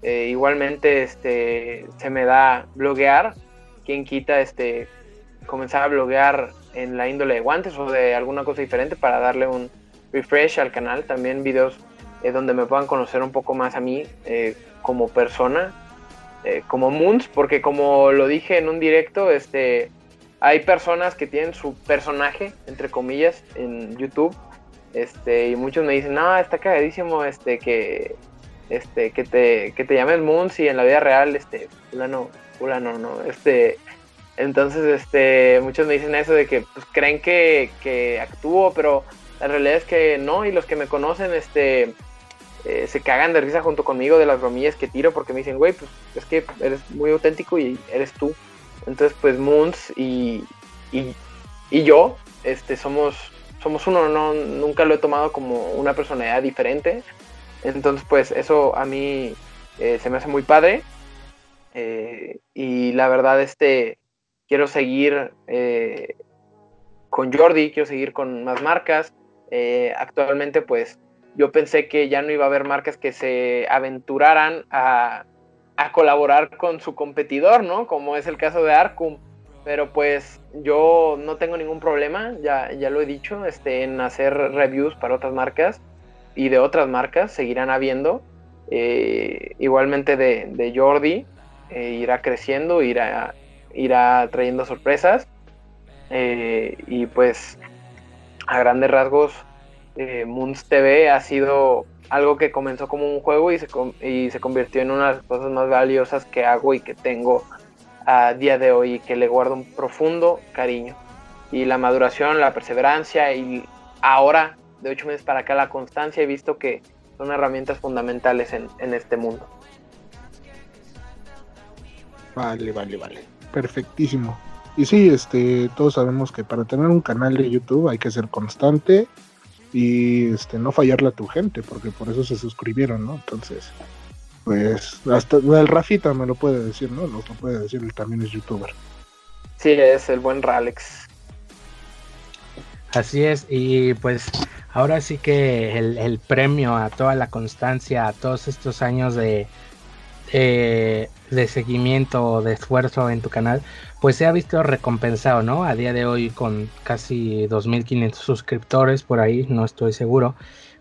Eh, igualmente este, se me da bloguear. Quien quita este, comenzar a bloguear en la índole de guantes o de alguna cosa diferente para darle un refresh al canal. También videos eh, donde me puedan conocer un poco más a mí como persona, como Moons, porque como lo dije en un directo, este, hay personas que tienen su personaje, entre comillas, en YouTube este, y muchos me dicen, no, está cagadísimo, este, que, este, que te, que te y en la vida real, este, fulano, fulano, no, este, entonces, este, muchos me dicen eso de que, pues, creen que, que actúo, pero la realidad es que no, y los que me conocen, este, eh, se cagan de risa junto conmigo de las bromillas que tiro porque me dicen, güey, pues, es que eres muy auténtico y eres tú. Entonces, pues, Moons y, y, y yo, este, somos somos uno, no, nunca lo he tomado como una personalidad diferente. Entonces, pues eso a mí eh, se me hace muy padre. Eh, y la verdad, este, quiero seguir eh, con Jordi, quiero seguir con más marcas. actualmente, pues yo pensé que ya no iba a haber marcas que se aventuraran a, a colaborar con su competidor, ¿no? Como es el caso de Arcum pero pues yo no tengo ningún problema, ya, ya lo he dicho, este, en hacer reviews para otras marcas y de otras marcas, seguirán habiendo. Eh, igualmente de, Jordi, eh, irá creciendo, irá, irá trayendo sorpresas. Eh, y pues a grandes rasgos, Moons TV ha sido algo que comenzó como un juego y se, y se convirtió en una de las cosas más valiosas que hago y que tengo a día de hoy que le guardo un profundo cariño. Y la maduración, la perseverancia y ahora, de ocho meses para acá, la constancia, he visto que son herramientas fundamentales en, en este mundo. Vale, vale, vale. Perfectísimo. Y sí, este, todos sabemos que para tener un canal de YouTube hay que ser constante y este, no fallarle a tu gente, porque por eso se suscribieron, ¿no? Entonces, pues hasta el Rafita me lo puede decir, ¿no? Lo puede decir, él también es youtuber. Sí, es el buen Ralex. Así es, y pues ahora sí que el, premio a toda la constancia, a todos estos años de, de seguimiento, de esfuerzo en tu canal, pues se ha visto recompensado, ¿no? A día de hoy con casi 2.500 suscriptores por ahí, no estoy seguro,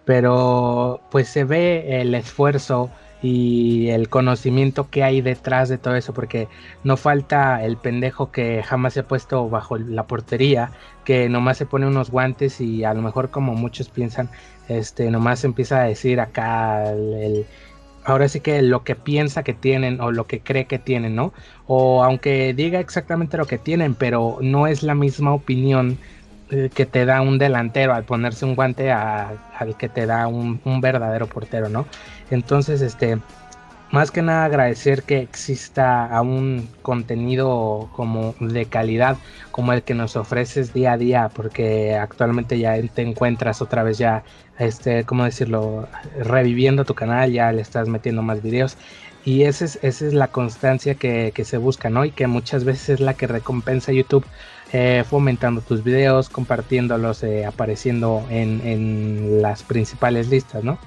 pero pues se ve el esfuerzo y el conocimiento que hay detrás de todo eso, porque no falta el pendejo que jamás se ha puesto bajo la portería, que nomás se pone unos guantes y a lo mejor como muchos piensan, este, nomás empieza a decir acá el, ahora sí que lo que piensa que tienen o lo que cree que tienen, ¿no? O aunque diga exactamente lo que tienen, pero no es la misma opinión que te da un delantero al ponerse un guante al que te da un, verdadero portero, ¿no? Entonces, este, más que nada agradecer que exista a un contenido como de calidad como el que nos ofreces día a día, porque actualmente ya te encuentras otra vez ya, este, ¿cómo decirlo? Reviviendo tu canal, ya le estás metiendo más videos. Y esa es, esa es la constancia que, que se busca, ¿no? Y que muchas veces es la que recompensa YouTube eh, fomentando tus videos, compartiéndolos, eh, apareciendo en, las principales listas, ¿no?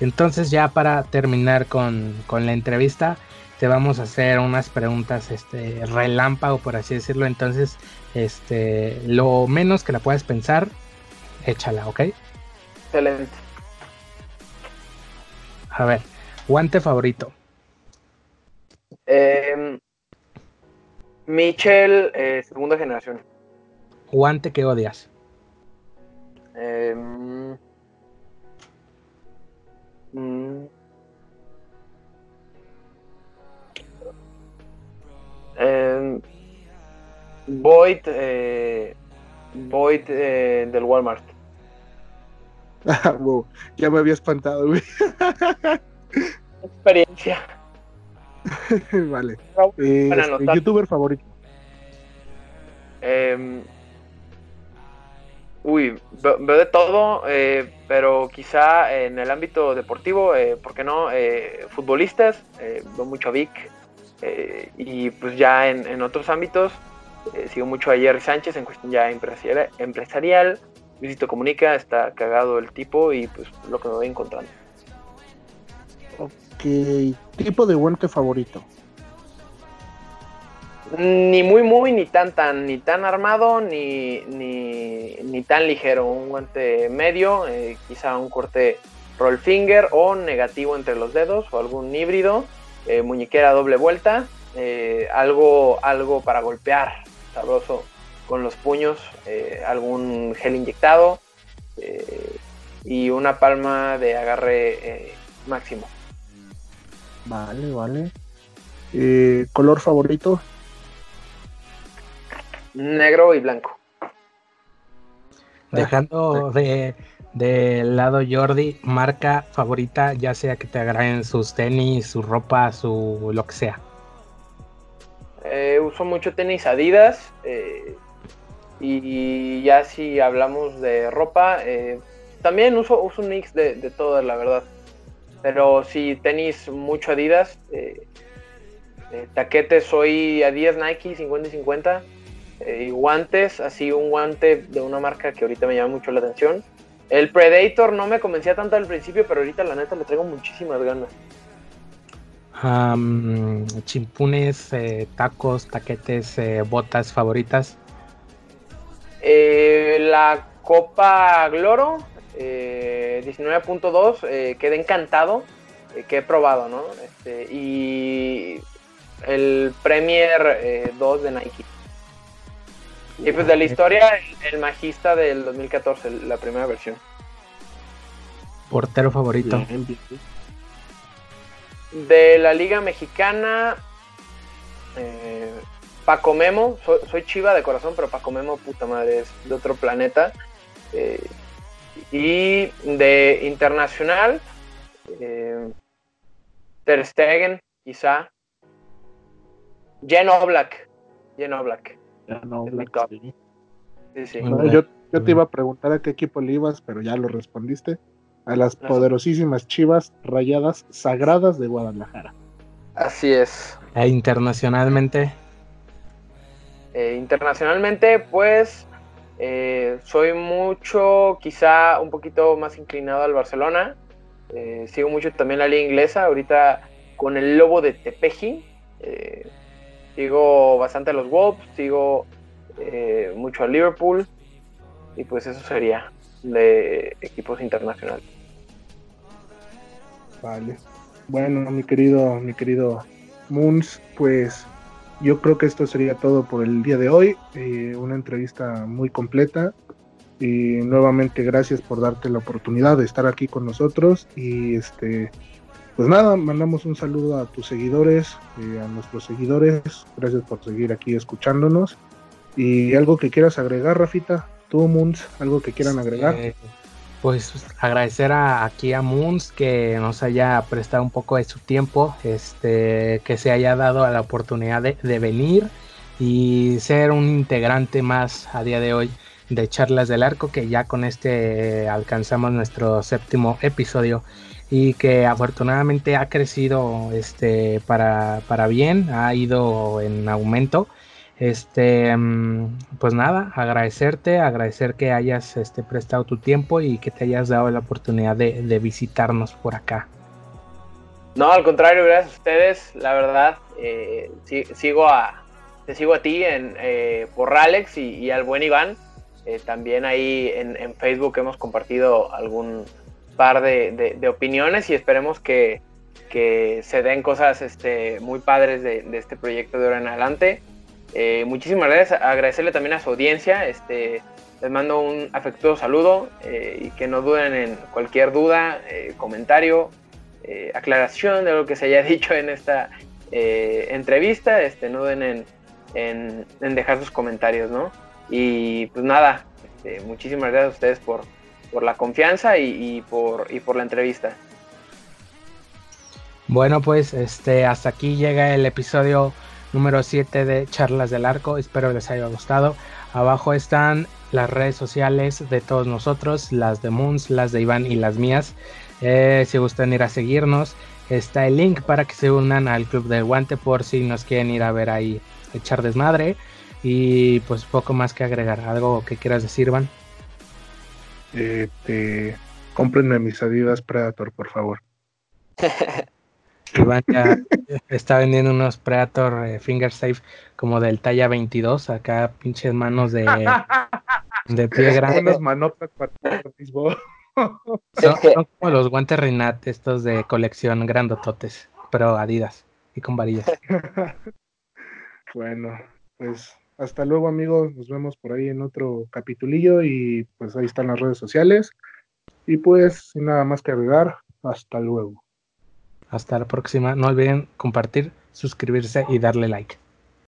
Entonces ya para terminar con, la entrevista, te vamos a hacer unas preguntas este, relámpago, por así decirlo. Entonces, este, lo menos que la puedas pensar, échala, ¿ok? Excelente. A ver, guante favorito. Eh, Michel, eh, segunda generación. Guante que odias. Eh, eh, Void, eh, Void eh, del Walmart. *laughs* Ah, ya me había espantado, güey. *laughs* Experiencia. *laughs* vale. Eh, este, ¿Youtuber favorito? Em, uy, veo, de todo, eh, pero quizá en el ámbito deportivo, eh, ¿por qué no? Eh, futbolistas, veo mucho a Vic. y pues ya en, otros ámbitos, sigo mucho a Jerry Sánchez en cuestión ya empresarial. empresarial. Visito Comunica, está cagado el tipo y pues lo que me voy encontrando. Tipo de guante favorito. Ni muy muy, ni tan tan, ni tan armado, ni, ni, tan ligero. Un guante medio, eh, quizá un corte roll finger o negativo entre los dedos o algún híbrido, eh, muñequera doble vuelta, eh, algo, algo para golpear sabroso con los puños, algún gel inyectado y una palma de agarre máximo. Vale, vale. ¿Color favorito? negro y blanco. Dejando de, lado Jordi, marca favorita, ya sea que te agraden sus tenis, su ropa, su lo que sea. Eh, uso mucho tenis Adidas. Eh, y ya si hablamos de ropa, eh, también uso, uso un mix de, de todas, la verdad. Pero si tenis mucho Adidas, taquetes soy Adidas Nike 50 y 50 y guantes, así un guante de una marca que ahorita me llama mucho la atención. El Predator no me convencía tanto al principio, pero ahorita la neta le traigo muchísimas ganas. chimpunes, eh, tacos, taquetes, eh, botas favoritas. Eh, la Copa Gloro 19.2, quedé encantado, que he probado, ¿no? Este, y el Premier 2 de Nike. Y pues de la historia, el, magista del 2014, la primera versión. Portero favorito. De la Liga Mexicana, eh, Paco Memo, soy, chiva de corazón, pero Paco Memo, puta madre, es de otro planeta. Y de internacional, eh, Ter Stegen, quizá. Jen Oblak. Jen Oblak yo, te iba a preguntar a qué equipo le ibas, pero ya lo respondiste. a las poderosísimas Chivas Rayadas Sagradas de Guadalajara. Así es. E internacionalmente. Eh, internacionalmente, pues eh, soy mucho, quizá un poquito más inclinado al Barcelona. Eh, sigo mucho también la liga inglesa. Ahorita con el Lobo de Tepeji. sigo bastante a los Wolves, sigo mucho a Liverpool. Y pues eso sería de equipos internacionales. Vale. Bueno, mi querido, mi querido Moons, pues yo creo que esto sería todo por el día de hoy. Eh, una entrevista muy completa. Y nuevamente gracias por darte la oportunidad de estar aquí con nosotros. Y este, pues nada, mandamos un saludo a tus seguidores, eh, a nuestros seguidores. Gracias por seguir aquí escuchándonos. Y algo que quieras agregar, Rafita, tú, Moons, algo que quieran agregar pues agradecer a, aquí a Moons que nos haya prestado un poco de su tiempo, este, que se haya dado la oportunidad de, venir y ser un integrante más a día de hoy de Charlas del Arco, que ya con este alcanzamos nuestro séptimo episodio y que afortunadamente ha crecido este, para, para bien, ha ido en aumento este, mm, pues nada, agradecerte, agradecer que hayas este, prestado tu tiempo y que te hayas dado la oportunidad de, visitarnos por acá. No, al contrario, gracias a ustedes. La verdad, eh, sigo a, te sigo a ti en, eh, por Alex y, al buen Iván. Eh, también ahí en, Facebook hemos compartido algún par de, opiniones y esperemos que, se den cosas este, muy padres de, de este proyecto de ahora en adelante. Eh, muchísimas gracias, agradecerle también a su audiencia, este, les mando un afectuoso saludo eh, y que no duden en cualquier duda, eh, comentario, aclaración de lo que se haya *laughs* dicho en esta entrevista, este, no duden en, dejar sus comentarios, ¿no? Y pues nada, este, muchísimas gracias a ustedes por, por la confianza y, por, y por la entrevista. Bueno, pues este, hasta aquí llega el episodio número 7 de Charlas del Arco. Espero les haya gustado. Abajo están las redes sociales de todos nosotros, las de Moons, las de Iván y las mías. Eh, si gustan ir a seguirnos, está el link para que se unan al Club del Guante por si nos quieren ir a ver ahí echar desmadre. Y pues poco más que agregar. ¿Algo que quieras decir, Iván? Eh, te... Cómprenme mis Adidas Predator, por favor. *laughs* Iván ya *laughs* está vendiendo unos Predator eh, Finger Safe como del talla 22, acá pinches manos de, de pie *laughs* grande. Unas manotas para *laughs* son, son, como los guantes Rinat, estos de colección grandototes, pero Adidas y con varillas. bueno, pues hasta luego amigos, nos vemos por ahí en otro capitulillo y pues ahí están las redes sociales. Y pues sin nada más que agregar, hasta luego. Hasta la próxima. No olviden compartir, suscribirse y darle like.